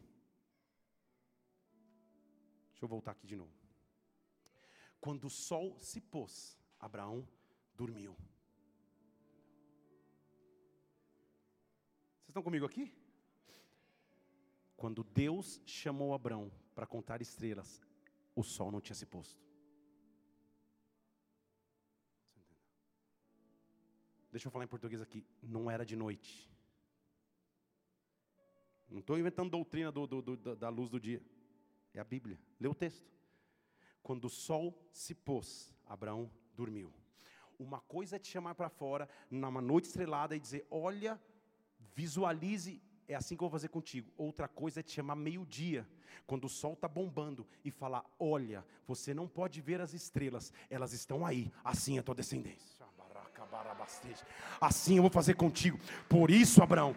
Deixa eu voltar aqui de novo. Quando o sol se pôs, Abraão dormiu. Vocês estão comigo aqui? Quando Deus chamou Abraão para contar estrelas, o sol não tinha se posto. Deixa eu falar em português aqui. Não era de noite. Não estou inventando doutrina do, do, do, da luz do dia. É a Bíblia. Lê o texto. Quando o sol se pôs, Abraão dormiu. Uma coisa é te chamar para fora, numa noite estrelada, e dizer: Olha, visualize, é assim que eu vou fazer contigo. Outra coisa é te chamar meio-dia, quando o sol está bombando, e falar: Olha, você não pode ver as estrelas, elas estão aí, assim é a tua descendência. Assim eu vou fazer contigo. Por isso, Abraão,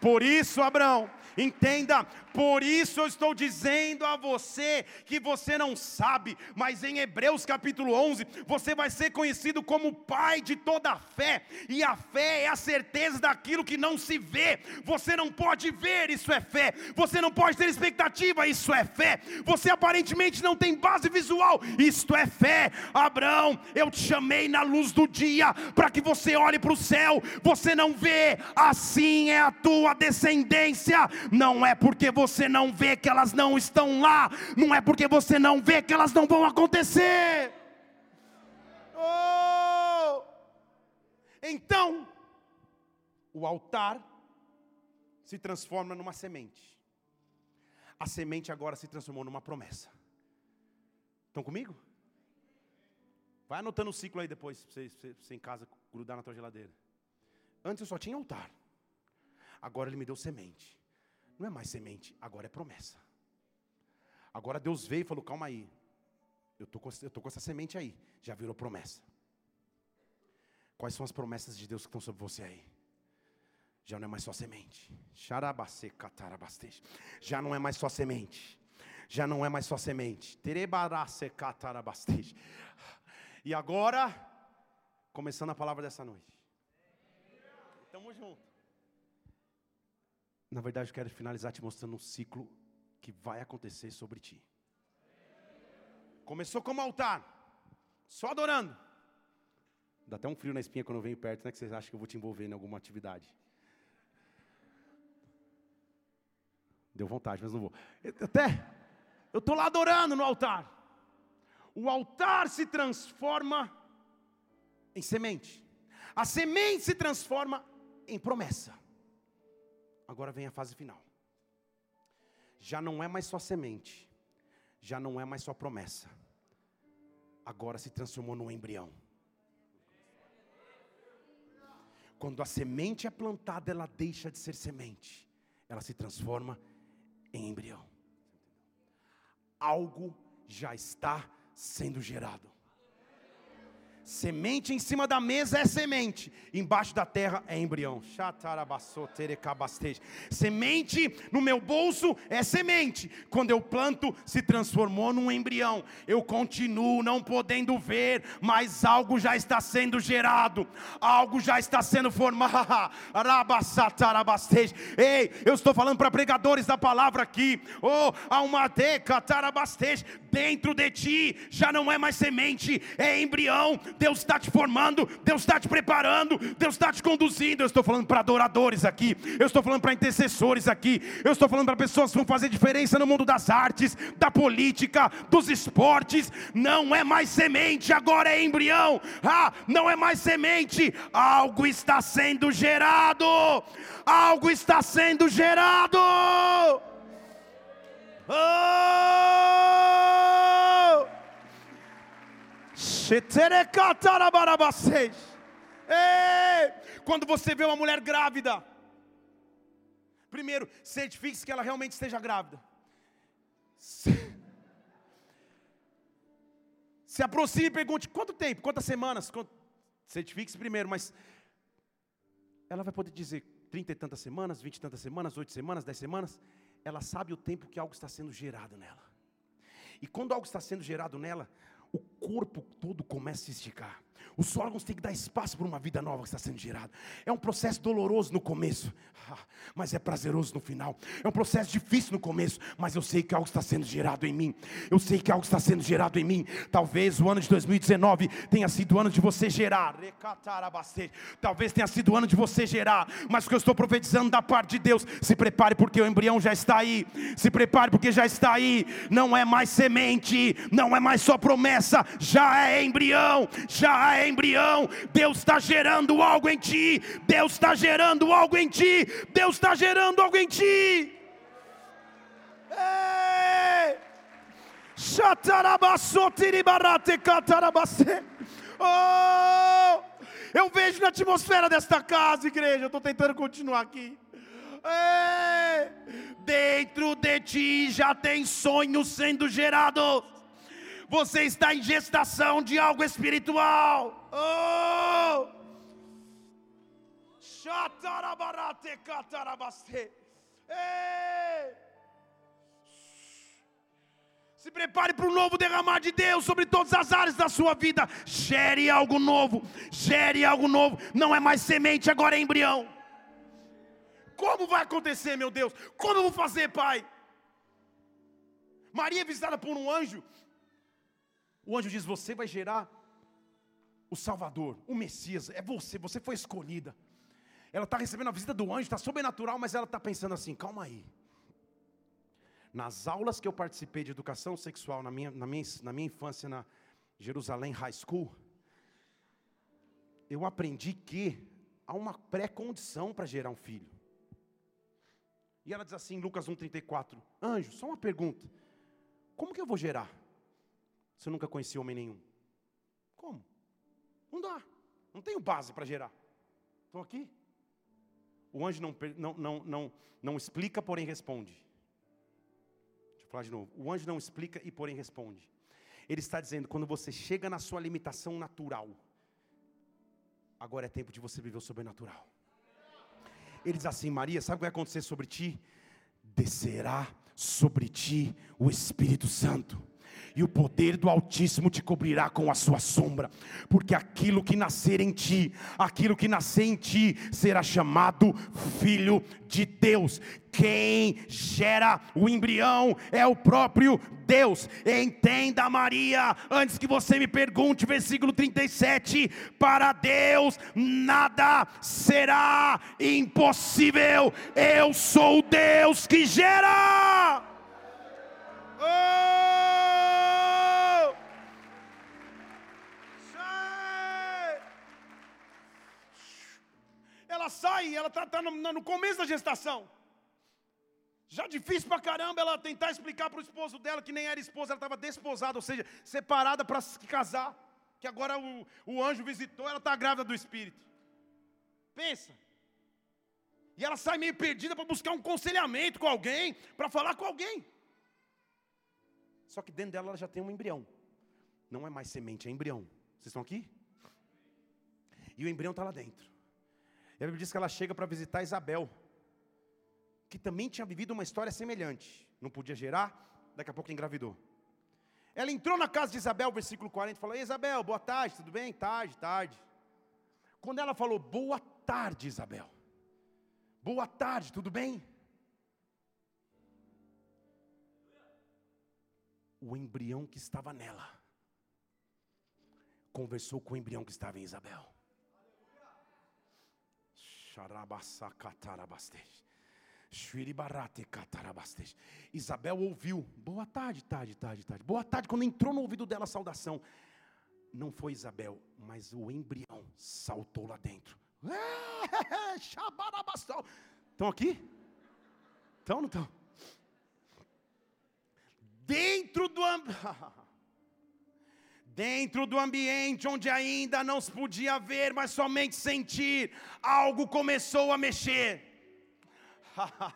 por isso, Abraão, entenda, por isso eu estou dizendo a você que você não sabe, mas em Hebreus capítulo 11, você vai ser conhecido como pai de toda a fé, e a fé é a certeza daquilo que não se vê. Você não pode ver, isso é fé. Você não pode ter expectativa, isso é fé. Você aparentemente não tem base visual, isto é fé. Abraão, eu te chamei na luz do dia para que você olhe para o céu. Você não vê, assim é a tua descendência. Não é porque você não vê que elas não estão lá, não é porque você não vê que elas não vão acontecer. Oh! Então, o altar se transforma numa semente. A semente agora se transformou numa promessa. Estão comigo? Vai anotando o ciclo aí depois, para você, você, você em casa grudar na tua geladeira. Antes eu só tinha altar. Agora ele me deu semente. Não é mais semente, agora é promessa. Agora Deus veio e falou: calma aí. Eu estou com, tô com essa semente aí. Já virou promessa. Quais são as promessas de Deus que estão sobre você aí? Já não é mais só semente. Já não é mais só semente. Já não é mais só semente. E agora, começando a palavra dessa noite. Estamos juntos. Na verdade, eu quero finalizar te mostrando um ciclo que vai acontecer sobre ti. Começou como altar, só adorando. Dá até um frio na espinha quando eu venho perto, né? Que vocês acham que eu vou te envolver em alguma atividade. Deu vontade, mas não vou. Até, eu estou lá adorando no altar. O altar se transforma em semente. A semente se transforma em promessa. Agora vem a fase final. Já não é mais só semente, já não é mais só promessa. Agora se transformou num embrião. Quando a semente é plantada, ela deixa de ser semente, ela se transforma em embrião. Algo já está sendo gerado. Semente em cima da mesa é semente, embaixo da terra é embrião. Semente no meu bolso é semente. Quando eu planto, se transformou num embrião. Eu continuo não podendo ver, mas algo já está sendo gerado, algo já está sendo formado. Ei, eu estou falando para pregadores da palavra aqui. Oh, há uma deca, dentro de ti já não é mais semente, é embrião Deus está te formando, Deus está te preparando, Deus está te conduzindo. Eu estou falando para adoradores aqui, eu estou falando para intercessores aqui, eu estou falando para pessoas que vão fazer diferença no mundo das artes, da política, dos esportes. Não é mais semente, agora é embrião. Ah, não é mais semente, algo está sendo gerado. Algo está sendo gerado. Oh! Quando você vê uma mulher grávida, primeiro, certifique-se que ela realmente esteja grávida. Se, se aproxime e pergunte: quanto tempo, quantas semanas? Certifique-se primeiro, mas ela vai poder dizer trinta e tantas semanas, vinte e tantas semanas, oito semanas, dez semanas. Ela sabe o tempo que algo está sendo gerado nela. E quando algo está sendo gerado nela, o corpo todo começa a esticar. Os órgãos têm que dar espaço para uma vida nova que está sendo gerada. É um processo doloroso no começo, mas é prazeroso no final. É um processo difícil no começo, mas eu sei que algo está sendo gerado em mim. Eu sei que algo está sendo gerado em mim. Talvez o ano de 2019 tenha sido o ano de você gerar. Talvez tenha sido o ano de você gerar, mas o que eu estou profetizando da parte de Deus, se prepare porque o embrião já está aí. Se prepare porque já está aí. Não é mais semente, não é mais só promessa, já é embrião, já é embrião, Deus está gerando algo em ti, Deus está gerando algo em ti, Deus está gerando algo em ti. Oh, eu vejo na atmosfera desta casa, igreja. Eu estou tentando continuar aqui. Ei, dentro de ti já tem sonhos sendo gerados você está em gestação de algo espiritual. Oh! Se prepare para o novo derramar de Deus sobre todas as áreas da sua vida. Gere algo novo, gere algo novo. Não é mais semente, agora é embrião. Como vai acontecer, meu Deus? Como eu vou fazer, Pai? Maria é visitada por um anjo o anjo diz: Você vai gerar o Salvador, o Messias, é você, você foi escolhida. Ela está recebendo a visita do anjo, está sobrenatural, mas ela está pensando assim: calma aí. Nas aulas que eu participei de educação sexual na minha, na minha, na minha infância na Jerusalém High School, eu aprendi que há uma pré-condição para gerar um filho. E ela diz assim, Lucas 1,34: Anjo, só uma pergunta. Como que eu vou gerar? Se eu nunca conheci homem nenhum. Como? Não dá. Não tenho base para gerar. Estou aqui. O anjo não, não, não, não, não explica, porém responde. Deixa eu falar de novo. O anjo não explica e porém responde. Ele está dizendo, quando você chega na sua limitação natural, agora é tempo de você viver o sobrenatural. Ele diz assim: Maria, sabe o que vai acontecer sobre ti? Descerá sobre ti o Espírito Santo e o poder do Altíssimo te cobrirá com a sua sombra, porque aquilo que nascer em ti, aquilo que nascer em ti, será chamado Filho de Deus. Quem gera o embrião é o próprio Deus. Entenda, Maria, antes que você me pergunte, versículo 37: para Deus nada será impossível. Eu sou o Deus que gera. Oh! Sai, ela está tá no, no começo da gestação. Já difícil pra caramba ela tentar explicar para o esposo dela que nem era esposa, ela estava desposada, ou seja, separada para se casar. Que agora o, o anjo visitou, ela está grávida do Espírito. Pensa. E ela sai meio perdida para buscar um conselhamento com alguém, para falar com alguém. Só que dentro dela ela já tem um embrião. Não é mais semente, é embrião. Vocês estão aqui? E o embrião está lá dentro. E a Bíblia diz que ela chega para visitar Isabel, que também tinha vivido uma história semelhante. Não podia gerar, daqui a pouco engravidou. Ela entrou na casa de Isabel, versículo 40, e falou: Isabel, boa tarde, tudo bem? Tarde, tarde. Quando ela falou, boa tarde, Isabel. Boa tarde, tudo bem? O embrião que estava nela conversou com o embrião que estava em Isabel. Isabel ouviu, boa tarde, tarde, tarde, tarde. Boa tarde, quando entrou no ouvido dela a saudação. Não foi Isabel, mas o embrião saltou lá dentro. Estão aqui? Estão ou não estão? Dentro do dentro do ambiente onde ainda não se podia ver, mas somente sentir, algo começou a mexer.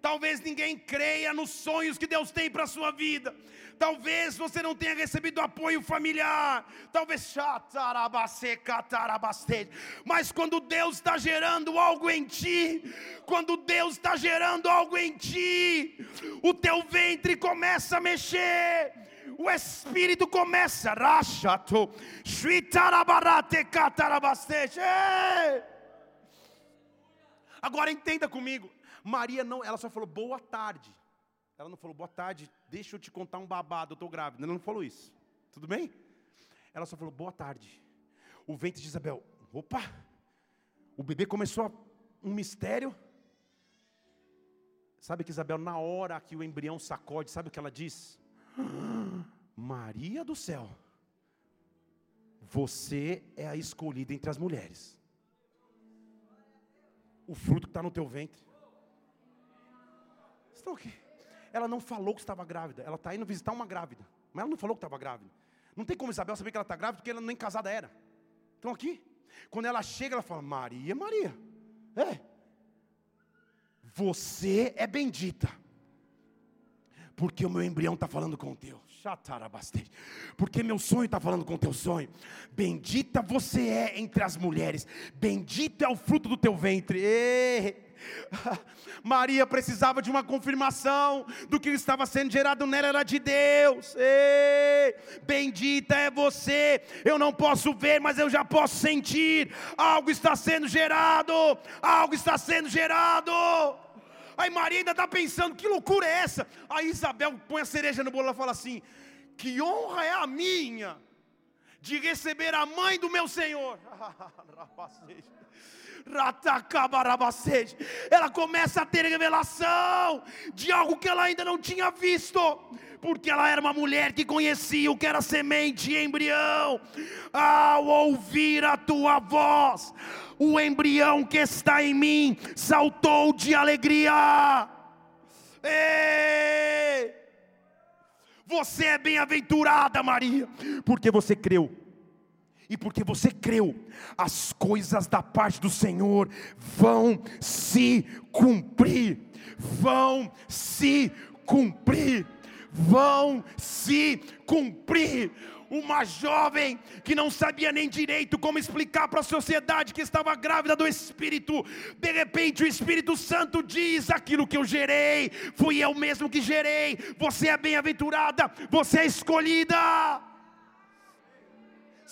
Talvez ninguém creia nos sonhos que Deus tem para a sua vida. Talvez você não tenha recebido apoio familiar. Talvez mas quando Deus está gerando algo em ti, quando Deus está gerando algo em ti, o teu ventre começa a mexer o Espírito começa, rachato, Agora entenda comigo, Maria não, ela só falou boa tarde. Ela não falou boa tarde, deixa eu te contar um babado, eu estou grávida. Ela não falou isso. Tudo bem? Ela só falou boa tarde. O ventre de Isabel, opa, o bebê começou um mistério. Sabe que Isabel, na hora que o embrião sacode, sabe o que ela diz? Maria do céu, você é a escolhida entre as mulheres. O fruto que está no teu ventre. Estão aqui. Ela não falou que estava grávida. Ela está indo visitar uma grávida. Mas ela não falou que estava grávida. Não tem como Isabel saber que ela está grávida porque ela nem casada era. Estão aqui? Quando ela chega, ela fala: Maria, Maria. É. Você é bendita porque o meu embrião está falando com o teu. Porque meu sonho está falando com o teu sonho. Bendita você é entre as mulheres, bendito é o fruto do teu ventre. Maria precisava de uma confirmação do que estava sendo gerado nela era de Deus. Ei, bendita é você. Eu não posso ver, mas eu já posso sentir. Algo está sendo gerado. Algo está sendo gerado. Aí Maria ainda está pensando, que loucura é essa? Aí Isabel põe a cereja no bolo e fala assim: que honra é a minha de receber a mãe do meu Senhor. Ela começa a ter revelação de algo que ela ainda não tinha visto, porque ela era uma mulher que conhecia o que era semente e embrião. Ao ouvir a tua voz, o embrião que está em mim saltou de alegria. Ei! Você é bem-aventurada, Maria, porque você creu. E porque você creu, as coisas da parte do Senhor vão se cumprir. Vão se cumprir. Vão se cumprir uma jovem que não sabia nem direito como explicar para a sociedade que estava grávida do Espírito. De repente, o Espírito Santo diz: Aquilo que eu gerei, fui eu mesmo que gerei. Você é bem-aventurada, você é escolhida.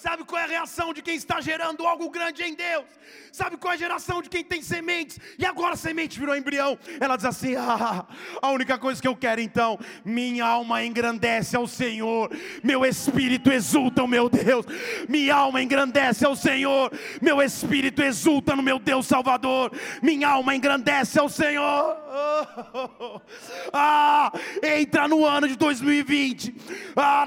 Sabe qual é a reação de quem está gerando algo grande em Deus? Sabe qual é a geração de quem tem sementes e agora a semente virou embrião? Ela diz assim: ah, a única coisa que eu quero então, minha alma engrandece ao Senhor, meu espírito exulta o meu Deus, minha alma engrandece ao Senhor, meu espírito exulta no meu Deus Salvador, minha alma engrandece ao Senhor. Ah, entra no ano de 2020, ah,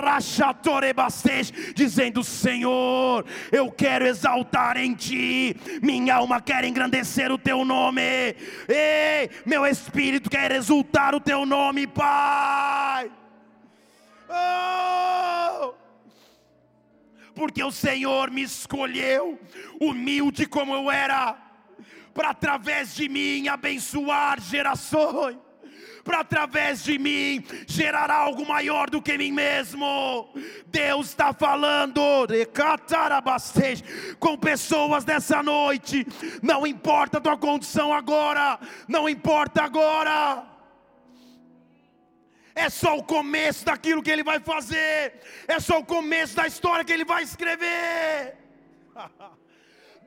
dizendo: Senhor, eu quero exaltar em Ti, minha alma quer engrandecer o Teu nome, ei, meu espírito quer exultar o Teu nome, Pai. Oh! Porque o Senhor me escolheu, humilde como eu era para através de mim abençoar gerações para através de mim gerar algo maior do que mim mesmo. Deus está falando com pessoas nessa noite. Não importa a tua condição agora, não importa agora. É só o começo daquilo que ele vai fazer, é só o começo da história que ele vai escrever.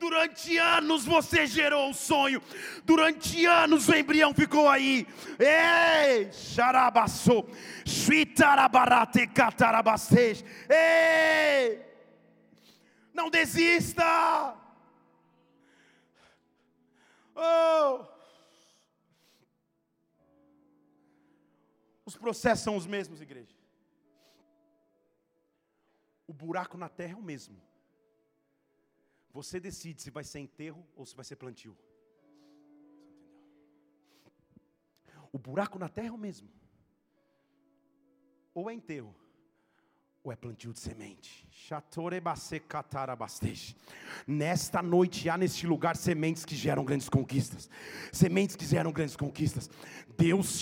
Durante anos você gerou o sonho. Durante anos o embrião ficou aí. Ei, xarabaçou. Xuitarabarate catarabastej. Ei! Não desista. Oh! Os processos são os mesmos, igreja. O buraco na terra é o mesmo. Você decide se vai ser enterro ou se vai ser plantio. O buraco na terra é o mesmo. Ou é enterro, ou é plantio de semente. Nesta noite há neste lugar sementes que geram grandes conquistas. Sementes que geram grandes conquistas. Deus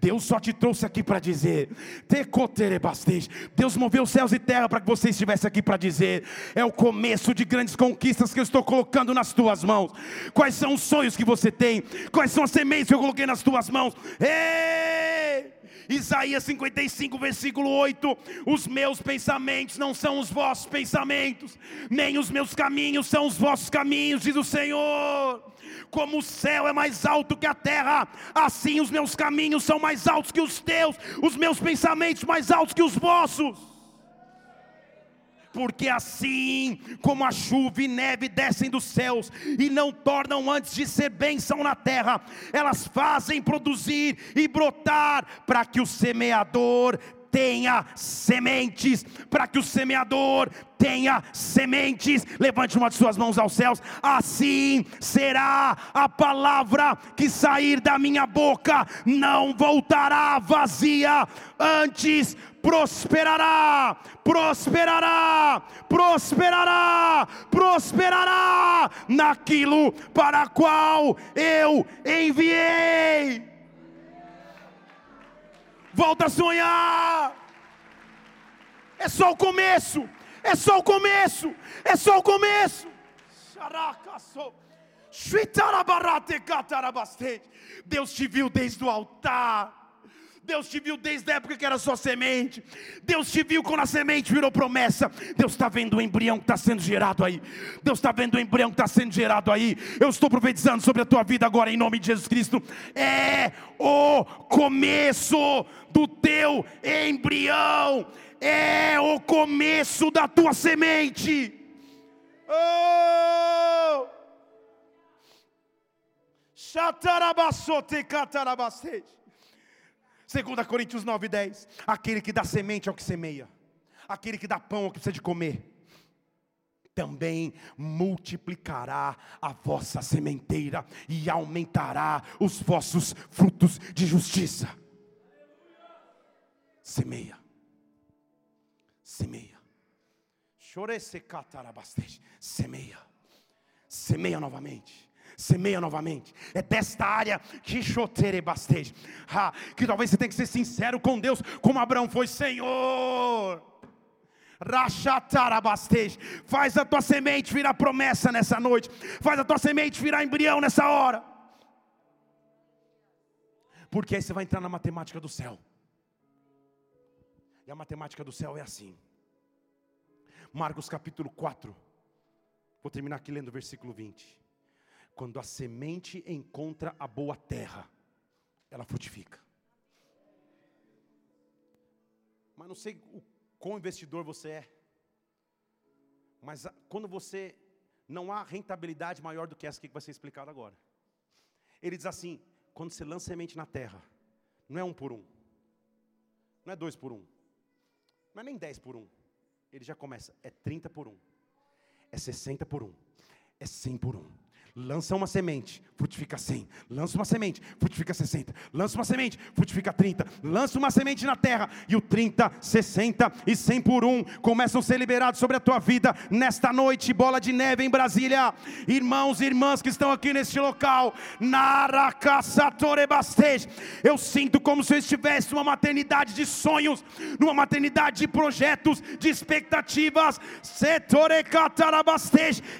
Deus só te trouxe aqui para dizer. Deus moveu céus e terra para que você estivesse aqui para dizer. É o começo de grandes conquistas que eu estou colocando nas tuas mãos. Quais são os sonhos que você tem? Quais são as sementes que eu coloquei nas tuas mãos? Ei! Isaías 55, versículo 8: Os meus pensamentos não são os vossos pensamentos, nem os meus caminhos são os vossos caminhos, diz o Senhor. Como o céu é mais alto que a terra, assim os meus caminhos são mais altos que os teus, os meus pensamentos mais altos que os vossos porque assim como a chuva e neve descem dos céus e não tornam antes de ser bênção na terra, elas fazem produzir e brotar para que o semeador tenha sementes, para que o semeador tenha sementes. Levante uma de suas mãos aos céus. Assim será a palavra que sair da minha boca, não voltará vazia, antes prosperará, prosperará, prosperará, prosperará naquilo para qual eu enviei. Volta a sonhar. É só o começo. É só o começo. É só o começo. Deus te viu desde o altar. Deus te viu desde a época que era só semente. Deus te viu quando a semente virou promessa. Deus está vendo o embrião que está sendo gerado aí. Deus está vendo o embrião que está sendo gerado aí. Eu estou profetizando sobre a tua vida agora em nome de Jesus Cristo. É o começo do teu embrião. é o começo da tua semente. Oh! 2 Coríntios 9, 10. Aquele que dá semente ao que semeia, aquele que dá pão ao que precisa de comer, também multiplicará a vossa sementeira e aumentará os vossos frutos de justiça. Semeia, semeia, semeia, semeia novamente semeia novamente. É desta área que choterebasteja. Ah, que talvez você tenha que ser sincero com Deus, como Abraão foi, Senhor. Rachatarabastej. Faz a tua semente virar promessa nessa noite. Faz a tua semente virar embrião nessa hora. Porque aí você vai entrar na matemática do céu. E a matemática do céu é assim. Marcos capítulo 4. Vou terminar aqui lendo o versículo 20. Quando a semente encontra a boa terra, ela frutifica. Mas não sei o quão investidor você é. Mas quando você não há rentabilidade maior do que essa que vai ser explicado agora. Ele diz assim: quando você lança semente na terra, não é um por um, não é dois por um, não é nem dez por um. Ele já começa, é 30 por um, é 60 por um, é 100 por um lança uma semente, frutifica 100, lança uma semente, frutifica 60, lança uma semente, frutifica 30, lança uma semente na terra, e o 30, 60 e 100 por um começam a ser liberados sobre a tua vida nesta noite, bola de neve em Brasília, irmãos e irmãs que estão aqui neste local, eu sinto como se eu estivesse numa maternidade de sonhos, numa maternidade de projetos, de expectativas,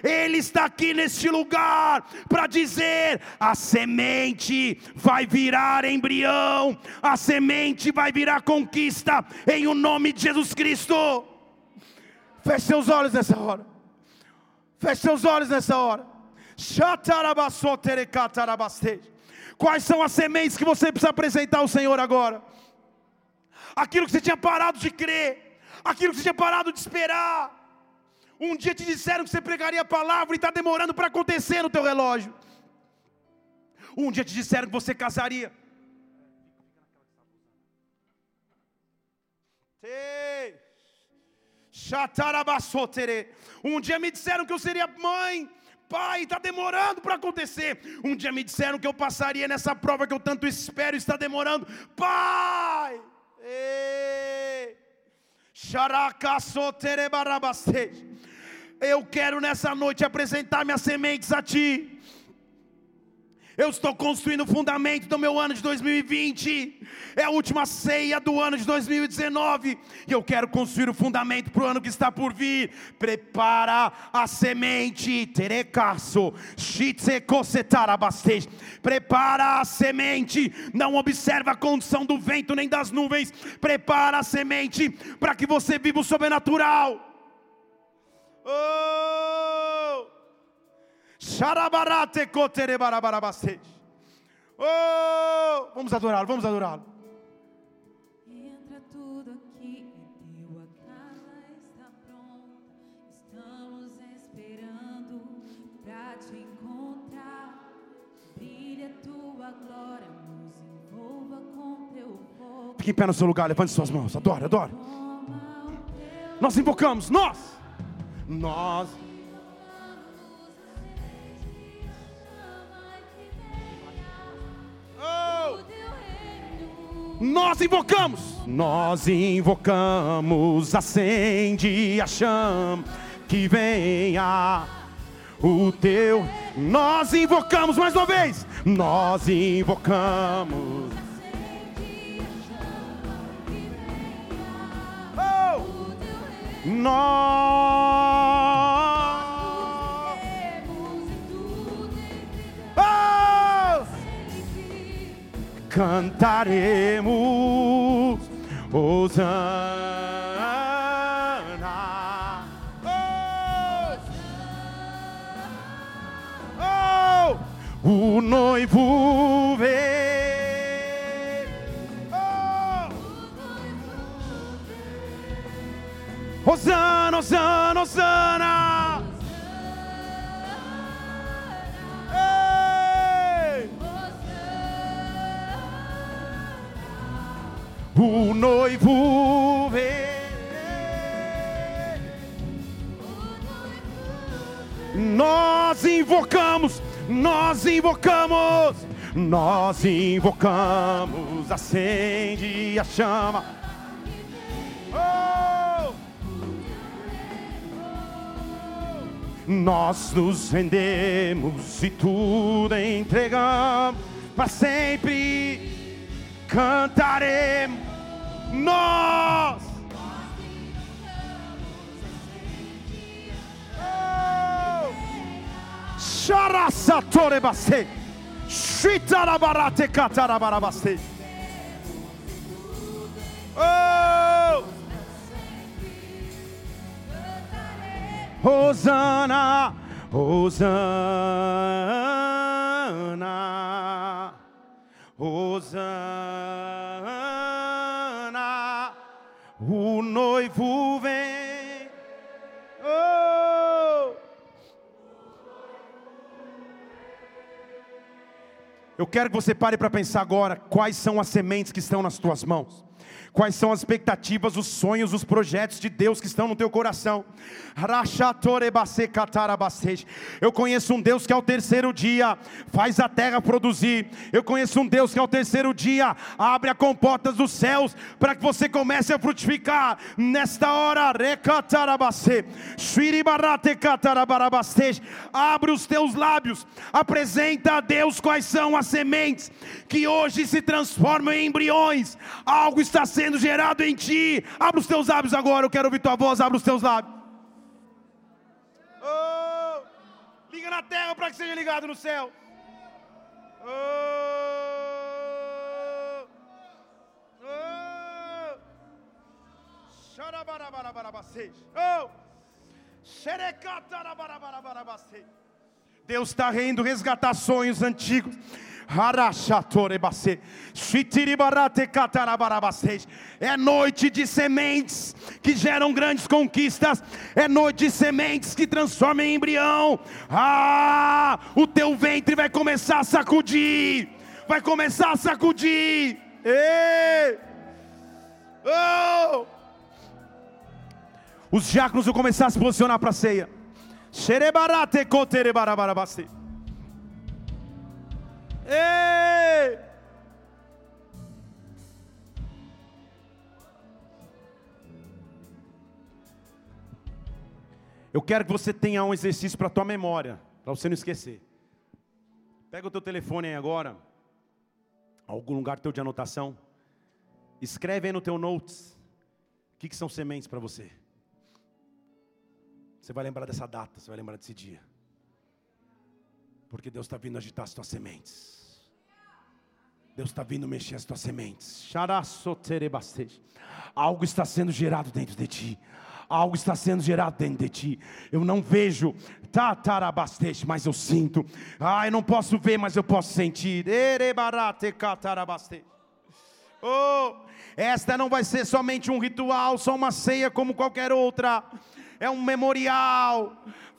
Ele está aqui neste lugar para dizer: a semente vai virar embrião, a semente vai virar conquista, em o nome de Jesus Cristo. Feche seus olhos nessa hora. Feche seus olhos nessa hora. Quais são as sementes que você precisa apresentar ao Senhor agora? Aquilo que você tinha parado de crer, aquilo que você tinha parado de esperar um dia te disseram que você pregaria a palavra e está demorando para acontecer no teu relógio. Um dia te disseram que você casaria. Um dia me disseram que eu seria mãe. Pai, está demorando para acontecer. Um dia me disseram que eu passaria nessa prova que eu tanto espero, está demorando. Pai! Ei! Eu quero nessa noite apresentar minhas sementes a Ti. Eu estou construindo o fundamento do meu ano de 2020. É a última ceia do ano de 2019. E eu quero construir o fundamento para o ano que está por vir. Prepara a semente. Terecaço. Prepara a semente. Não observa a condição do vento nem das nuvens. Prepara a semente para que você viva o sobrenatural. Oh! Xarabarate coterebarabarabastej. Oh! Vamos adorá-lo, vamos adorá-lo. Entra tudo aqui, é teu, a casa está pronta. Estamos esperando para te encontrar. Brilha tua glória, nos envolva com teu fogo. Fique em pé no seu lugar, levante suas mãos, adore, adore. Nós invocamos, nós nós oh! Nós invocamos, nós invocamos, acende a chama que venha o teu. Nós invocamos mais uma vez, nós invocamos. Oh! Nós cantaremos Osana. Nós invocamos, nós invocamos, acende a chama. Oh! Nós nos rendemos e tudo entregamos para sempre cantaremos. Nós Shara Satore Baste. Shitarabarate Katarabarabaste. Oh! Hosanna, Hosanna, Hosanna. Eu quero que você pare para pensar agora quais são as sementes que estão nas tuas mãos. Quais são as expectativas, os sonhos, os projetos de Deus que estão no teu coração? Eu conheço um Deus que ao terceiro dia faz a terra produzir. Eu conheço um Deus que ao terceiro dia abre as comportas dos céus para que você comece a frutificar. Nesta hora, abre os teus lábios, apresenta a Deus quais são as sementes que hoje se transformam em embriões. Algo está sendo gerado em ti. Abre os teus lábios agora, eu quero ouvir tua voz. Abre os teus lábios. Oh, liga na terra para que seja ligado no céu. Oh, oh, oh. Deus está reindo resgatar sonhos antigos. É noite de sementes que geram grandes conquistas. É noite de sementes que transformam em embrião. Ah, o teu ventre vai começar a sacudir. Vai começar a sacudir. Ei! Oh! Os diáconos vão começar a se posicionar para a ceia. Xerebarate coterebarabarabase. Ei! Eu quero que você tenha um exercício para a tua memória, para você não esquecer. Pega o teu telefone aí agora, algum lugar teu de anotação. Escreve aí no teu notes. O que, que são sementes para você? Você vai lembrar dessa data, você vai lembrar desse dia. Porque Deus está vindo agitar as tuas sementes. Deus está vindo mexer as tuas sementes. Algo está sendo gerado dentro de ti. Algo está sendo gerado dentro de ti. Eu não vejo, tatarabastete, mas eu sinto. Ah, eu não posso ver, mas eu posso sentir. Oh, esta não vai ser somente um ritual, só uma ceia como qualquer outra. É um memorial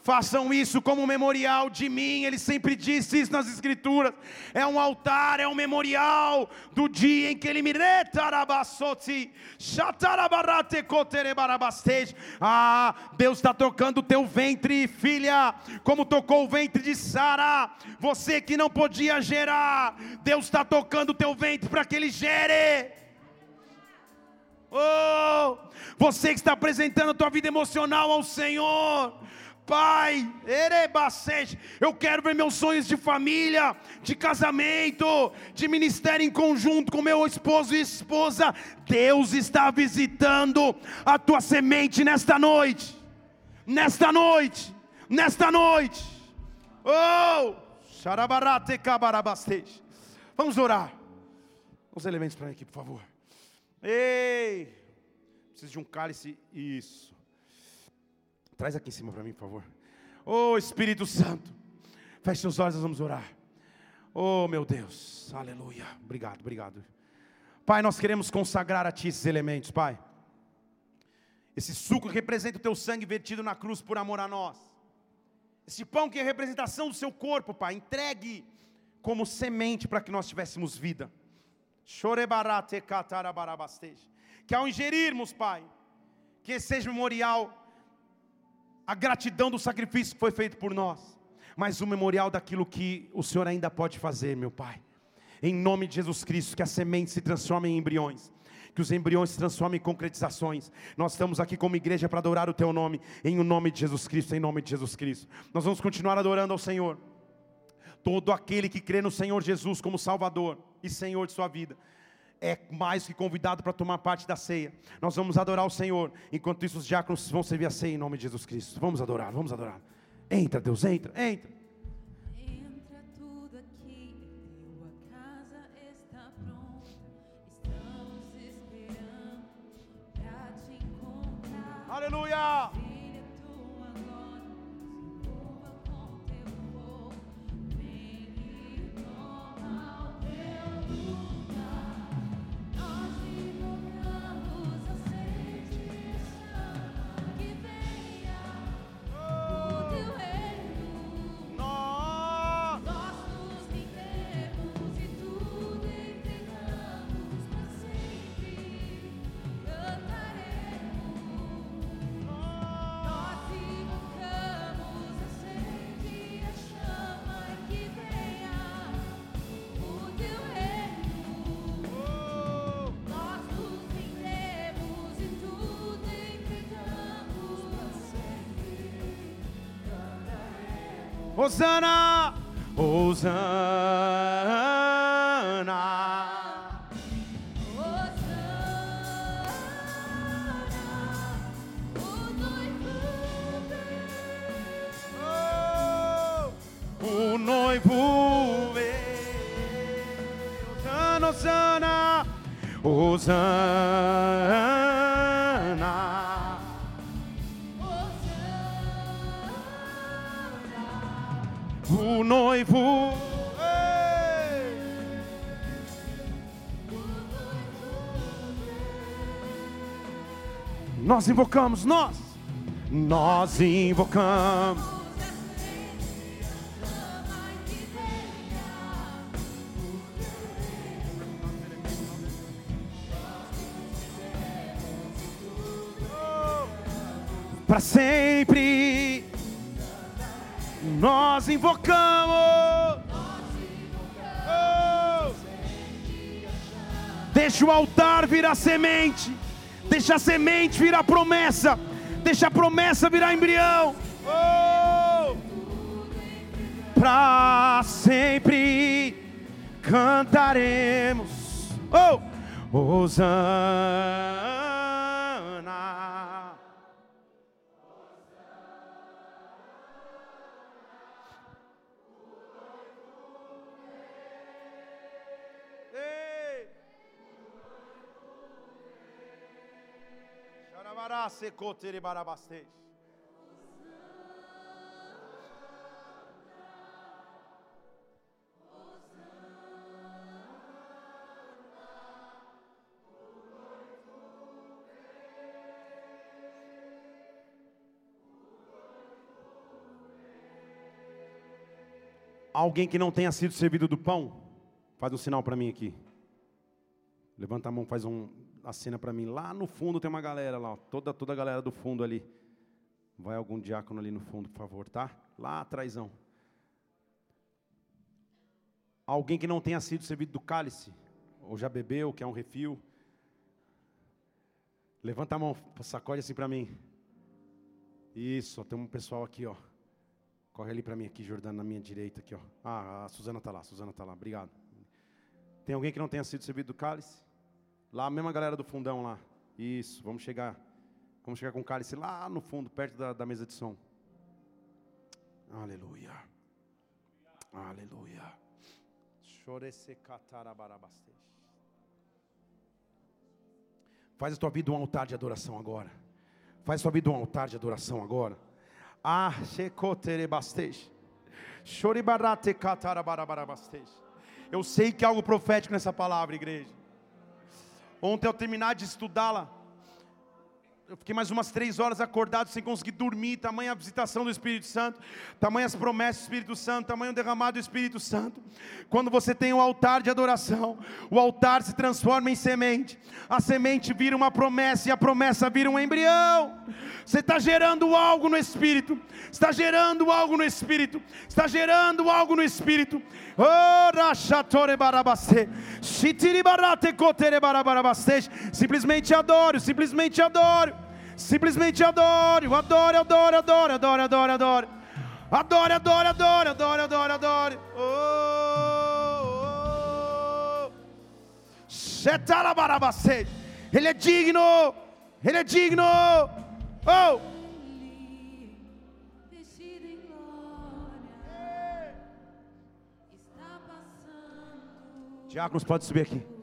façam isso como memorial de mim. Ele sempre disse isso nas Escrituras. É um altar, é um memorial do dia em que ele me Ah, Deus está tocando o teu ventre, filha, como tocou o ventre de Sara. Você que não podia gerar, Deus está tocando o teu ventre para que ele gere. Oh, você que está apresentando a tua vida emocional ao Senhor, Pai, eu quero ver meus sonhos de família, de casamento, de ministério em conjunto com meu esposo e esposa. Deus está visitando a tua semente nesta noite, nesta noite, nesta noite. Oh, vamos orar. Os elementos para aqui, por favor. Ei, preciso de um cálice. Isso. Traz aqui em cima para mim, por favor. Oh Espírito Santo, feche seus olhos, nós vamos orar. Oh meu Deus, aleluia. Obrigado, obrigado. Pai, nós queremos consagrar a Ti esses elementos, Pai. Esse suco que representa o teu sangue vertido na cruz por amor a nós. Esse pão que é representação do seu corpo, Pai, entregue como semente para que nós tivéssemos vida. Que ao ingerirmos, Pai, que seja memorial, a gratidão do sacrifício que foi feito por nós, mas um memorial daquilo que o Senhor ainda pode fazer, meu Pai. Em nome de Jesus Cristo, que a semente se transforme em embriões que os embriões se transformem em concretizações. Nós estamos aqui como igreja para adorar o Teu nome, em o nome de Jesus Cristo, em nome de Jesus Cristo. Nós vamos continuar adorando ao Senhor. Todo aquele que crê no Senhor Jesus como Salvador e Senhor de sua vida, é mais que convidado para tomar parte da ceia. Nós vamos adorar o Senhor, enquanto isso os diáconos vão servir a ceia em nome de Jesus Cristo. Vamos adorar, vamos adorar. Entra, Deus, entra, entra. Aleluia! Hosanna, sana, Kun oh, noi puve, Hosanna, Nós invocamos, nós, nós invocamos. Para sempre nós invocamos. Oh. Deixa o altar virar semente. Deixa a semente virar promessa. Deixa a promessa virar embrião. Oh. Para sempre cantaremos. Oh, Osana. Alguém que não tenha sido servido do pão, faz um sinal para mim aqui. Levanta a mão, faz um, a cena para mim. Lá no fundo tem uma galera lá, ó, toda, toda a galera do fundo ali. Vai algum diácono ali no fundo, por favor, tá? Lá atrásão. Alguém que não tenha sido servido do cálice, ou já bebeu, quer um refil. Levanta a mão, sacode assim para mim. Isso, tem um pessoal aqui, ó. Corre ali para mim aqui, Jordano, na minha direita aqui, ó. Ah, a Suzana tá lá, a Suzana tá lá. Obrigado. Tem alguém que não tenha sido servido do cálice? Lá, a mesma galera do fundão lá. Isso, vamos chegar. Vamos chegar com o cálice lá no fundo, perto da, da mesa de som. Aleluia. Aleluia. Faz a tua vida um altar de adoração agora. Faz a tua vida um altar de adoração agora. Ah, Eu sei que há algo profético nessa palavra, igreja. Ontem, ao terminar de estudá-la, eu fiquei mais umas três horas acordado sem conseguir dormir, tamanha a visitação do Espírito Santo, tamanhas promessas do Espírito Santo, tamanho derramado do Espírito Santo. Quando você tem um altar de adoração, o altar se transforma em semente, a semente vira uma promessa e a promessa vira um embrião. Você está gerando algo no Espírito, está gerando algo no Espírito, está gerando algo no Espírito. Simplesmente adoro, simplesmente adoro. Simplesmente adore, adore, adore, adore, adore, adore, adore. Adore, adore, adore, adore, adore, adore. Oh, oh. Ele é digno. Ele é digno. Oh. Diáconos, pode subir aqui.